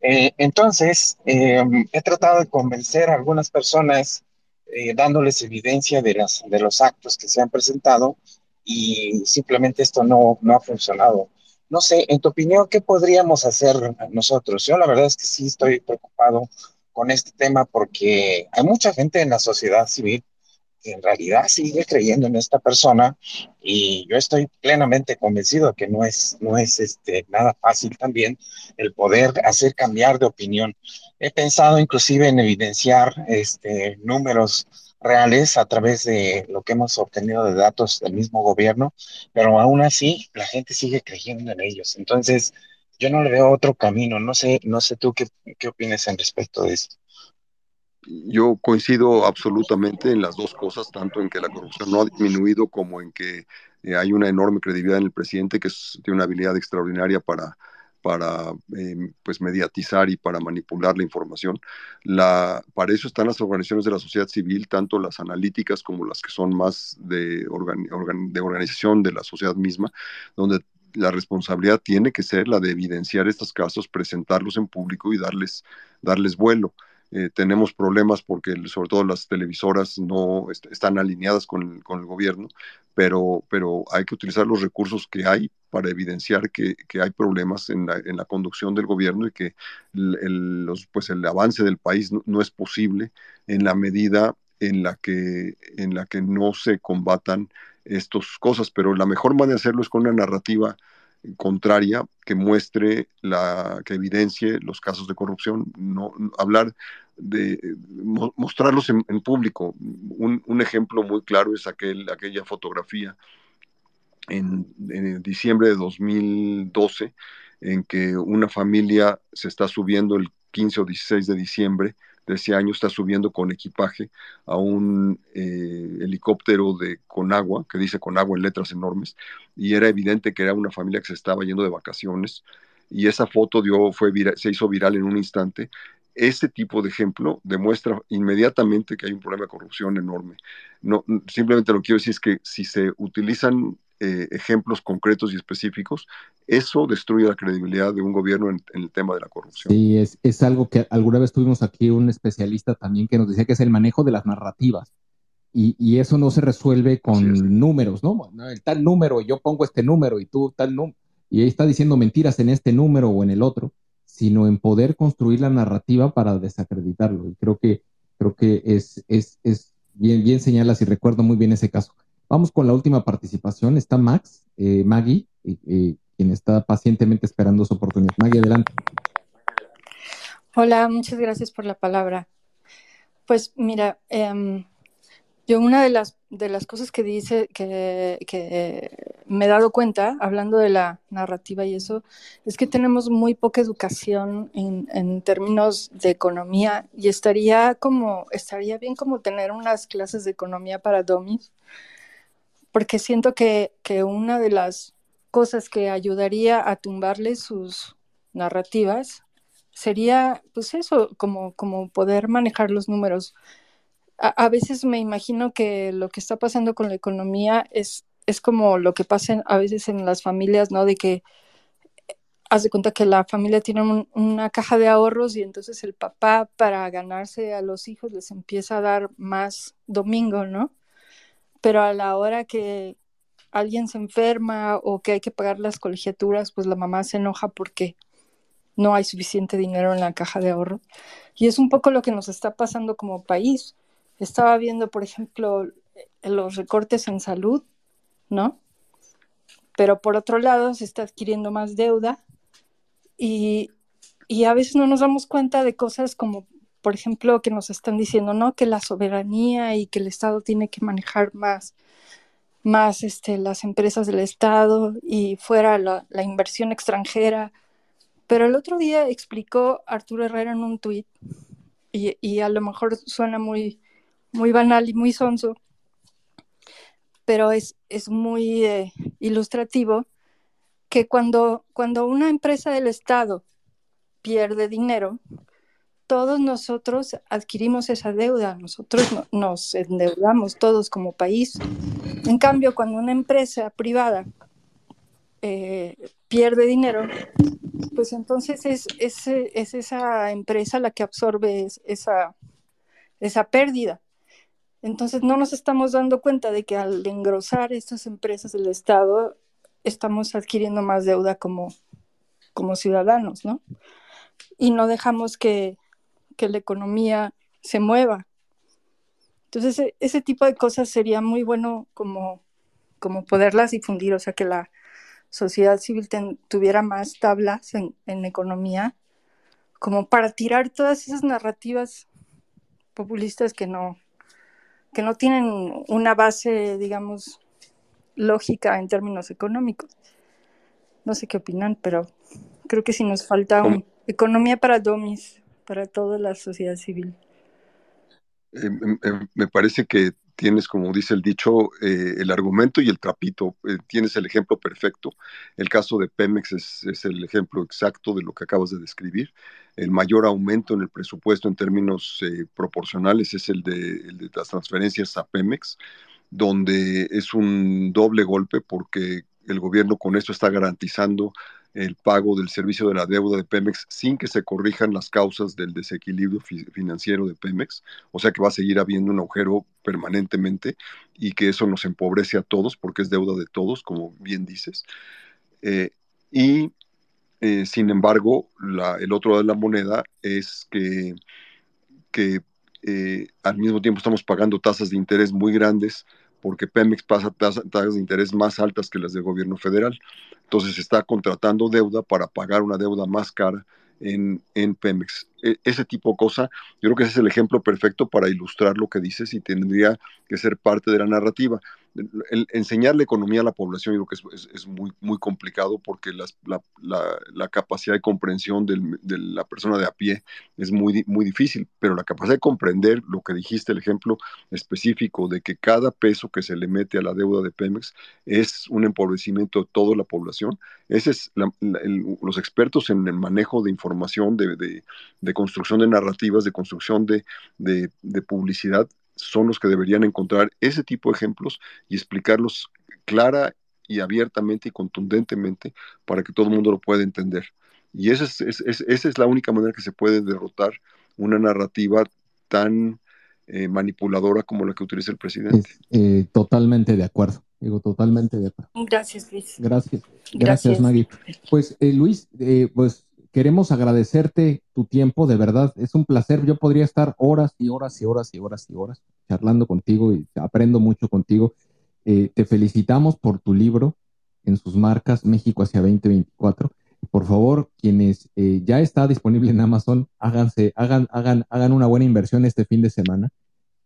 Eh, entonces, em, he tratado de convencer a algunas personas eh, dándoles evidencia de, las, de los actos que se han presentado y simplemente esto no, no ha funcionado. No sé, en tu opinión, ¿qué podríamos hacer nosotros? Yo la verdad es que sí estoy preocupado con este tema porque hay mucha gente en la sociedad civil en realidad sigue creyendo en esta persona y yo estoy plenamente convencido que no es, no es este, nada fácil también el poder hacer cambiar de opinión. He pensado inclusive en evidenciar este, números reales a través de lo que hemos obtenido de datos del mismo gobierno, pero aún así la gente sigue creyendo en ellos. Entonces, yo no le veo otro camino. No sé, no sé tú qué, qué opinas en respecto de esto. Yo coincido absolutamente en las dos cosas, tanto en que la corrupción no ha disminuido como en que eh, hay una enorme credibilidad en el presidente que tiene una habilidad extraordinaria para, para em, pues mediatizar y para manipular la información. Para eso están las organizaciones de la sociedad civil, tanto las analíticas como las que son más de, de organización de la sociedad misma, donde la responsabilidad tiene que ser la de evidenciar estos casos, presentarlos en público y darles, darles vuelo. Eh, tenemos problemas porque sobre todo las televisoras no están alineadas con el, con el, gobierno, pero, pero hay que utilizar los recursos que hay para evidenciar que, que hay problemas en la, en la, conducción del gobierno y que el, los, pues el avance del país no, no, es posible en la medida en la que, en la que no se combatan estas cosas, pero la mejor manera de hacerlo es con una narrativa contraria que muestre la que evidencie los casos de corrupción no hablar de mostrarlos en, público. Un, ejemplo muy claro es aquel, aquella fotografía en, en, diciembre de 2012 en que una familia se está subiendo el 15 o 16 de diciembre de ese año está subiendo con equipaje a un eh, helicóptero de Conagua, que dice Conagua en letras enormes, y era evidente que era una familia que se estaba yendo de vacaciones, y esa foto dio, fue se hizo viral en un instante, este tipo de ejemplo demuestra inmediatamente que hay un problema de corrupción enorme. No, simplemente lo que quiero decir es que si se utilizan eh, ejemplos concretos y específicos, eso destruye la credibilidad de un gobierno en, el tema de la corrupción. Sí, es, es, algo que alguna vez tuvimos aquí un especialista también que nos decía que es el manejo de las narrativas. Y, y eso no se resuelve con números, ¿no? El tal número, yo pongo este número y tú tal número, y ahí está diciendo mentiras en este número o en el otro sino en poder construir la narrativa para desacreditarlo. Y creo que, creo que es, es, es bien, bien señalas y recuerdo muy bien ese caso. Vamos con la última participación. Está Max, eh, Maggie, eh, quien está pacientemente esperando su oportunidad. Maggie, adelante. Hola, muchas gracias por la palabra. Pues mira, eh, yo una de las, de las cosas que dice, que, que, me he dado cuenta, hablando de la narrativa y eso, es que tenemos muy poca educación en, en términos de economía y estaría como, estaría bien como tener unas clases de economía para domis, porque siento que, que una de las cosas que ayudaría a tumbarle sus narrativas sería, pues eso, como, como poder manejar los números a, veces me imagino que lo que está pasando con la economía es, es como lo que pasa a veces en las familias, ¿no? De que haz de cuenta que la familia tiene una caja de ahorros y entonces el papá para ganarse a los hijos les empieza a dar más domingo, ¿no? Pero a la hora que alguien se enferma o que hay que pagar las colegiaturas, pues la mamá se enoja porque no hay suficiente dinero en la caja de ahorro. Y es un poco lo que nos está pasando como país. Estaba viendo, por ejemplo, los recortes en salud, ¿no? Pero por otro lado, se está adquiriendo más deuda y, y a veces no nos damos cuenta de cosas como, por ejemplo, que nos están diciendo, ¿no? Que la soberanía y que el Estado tiene que manejar más, más este, las empresas del Estado y fuera la, la inversión extranjera. Pero el otro día explicó Arturo Herrera en un tuit, y, y, a lo mejor suena muy, muy banal y muy sonso, pero es, es muy eh, ilustrativo que cuando, cuando una empresa del Estado pierde dinero, todos nosotros adquirimos esa deuda, nosotros nos endeudamos todos como país. En cambio, cuando una empresa privada eh, pierde dinero, pues entonces es, es, es, esa empresa la que absorbe esa, esa pérdida. Entonces no nos estamos dando cuenta de que al engrosar estas empresas del Estado estamos adquiriendo más deuda como, como ciudadanos, ¿no? Y no dejamos que, que la economía se mueva. Entonces, e, ese tipo de cosas sería muy bueno como, como poderlas difundir, o sea, que la sociedad civil tuviera más tablas en, en economía, como para tirar todas esas narrativas populistas que no, que no tienen una base, digamos, lógica en términos económicos. No sé qué opinan, pero creo que sí nos falta una economía para domis, para toda la sociedad civil. Eh, me parece que tienes, como dice el dicho, eh, el argumento y el trapito. Eh, tienes el ejemplo perfecto. El caso de Pemex es, el ejemplo exacto de lo que acabas de describir. El mayor aumento en el presupuesto en términos proporcionales es el de, las transferencias a Pemex, donde es un doble golpe porque el gobierno con esto está garantizando el pago del servicio de la deuda de Pemex sin que se corrijan las causas del desequilibrio financiero de Pemex, o sea que va a seguir habiendo un agujero permanentemente y que eso nos empobrece a todos porque es deuda de todos, como bien dices. Eh, y eh, sin embargo, el otro lado de la moneda es que, eh, al mismo tiempo estamos pagando tasas de interés muy grandes porque Pemex pasa tasas de interés más altas que las del gobierno federal. Entonces está contratando deuda para pagar una deuda más cara en, en Pemex. E, ese tipo de cosa, yo creo que ese es el ejemplo perfecto para ilustrar lo que dices y tendría que ser parte de la narrativa el, enseñar la economía a la población yo creo que es, muy, muy complicado porque la, capacidad de comprensión de la persona de a pie es muy, muy difícil, pero la capacidad de comprender lo que dijiste, el ejemplo específico de que cada peso que se le mete a la deuda de Pemex es un empobrecimiento de toda la población, ese es los expertos en el manejo de información, de, construcción de narrativas, de construcción de, de publicidad, son los que deberían encontrar ese tipo de ejemplos y explicarlos clara y abiertamente y contundentemente para que todo el mundo lo pueda entender. Y esa es, esa es la única manera que se puede derrotar una narrativa tan eh, manipuladora como la que utiliza el presidente. Eh, totalmente de acuerdo, digo, totalmente de acuerdo. Gracias, Luis. Gracias, gracias, Maggie. Pues, eh, Luis, pues queremos agradecerte tu tiempo, de verdad, es un placer. Yo podría estar horas y horas y horas y horas y horas charlando contigo y aprendo mucho contigo. Eh, te felicitamos por tu libro en sus marcas México hacia 2024. Por favor, quienes eh, ya está disponible en Amazon, háganse, hagan, hagan, hagan una buena inversión este fin de semana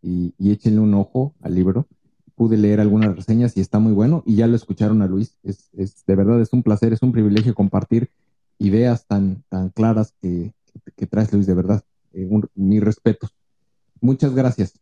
y, échenle un ojo al libro. Pude leer algunas reseñas y está muy bueno y ya lo escucharon a Luis. Es, es de verdad es un placer, es un privilegio compartir ideas tan, tan claras que, que, traes, Luis, de verdad. Eh, mi respeto. Muchas gracias.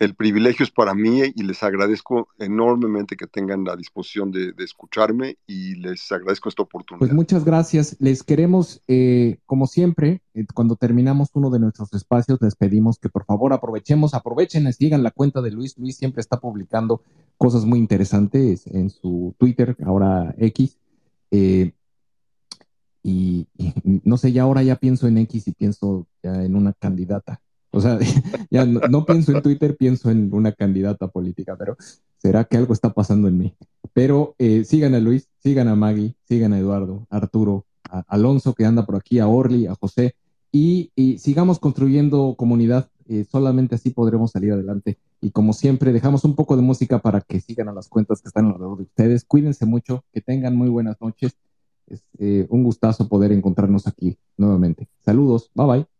El privilegio es para mí y les agradezco enormemente que tengan la disposición de, escucharme y les agradezco esta oportunidad. Pues muchas gracias. Les queremos, eh, como siempre, eh, cuando terminamos uno de nuestros espacios, les pedimos que por favor aprovechemos, aprovechen sigan la cuenta de Luis. Luis siempre está publicando cosas muy interesantes en su Twitter, ahora X. Eh, y, no sé, ya ahora ya pienso en X y pienso ya en una candidata. O sea, ya no, pienso en Twitter, pienso en una candidata política, pero será que algo está pasando en mí. Pero eh, sigan a Luis, sigan a Maggie, sigan a Eduardo, a Arturo, a Alonso que anda por aquí, a Orly, a José, y, sigamos construyendo comunidad. Eh, solamente así podremos salir adelante. Y como siempre, dejamos un poco de música para que sigan a las cuentas que están alrededor de ustedes. Cuídense mucho, que tengan muy buenas noches eh, un gustazo poder encontrarnos aquí nuevamente. Saludos, bye bye.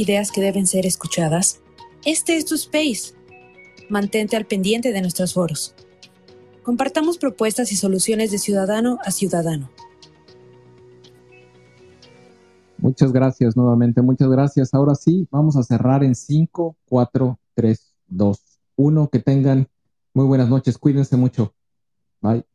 Ideas que deben ser escuchadas? Este es tu space. Mantente al pendiente de nuestros foros. Compartamos propuestas y soluciones de ciudadano a ciudadano. Muchas gracias nuevamente, muchas gracias. Ahora sí, vamos a cerrar en 5, 4, 3, 2, 1. Que tengan muy buenas noches, cuídense mucho. Bye.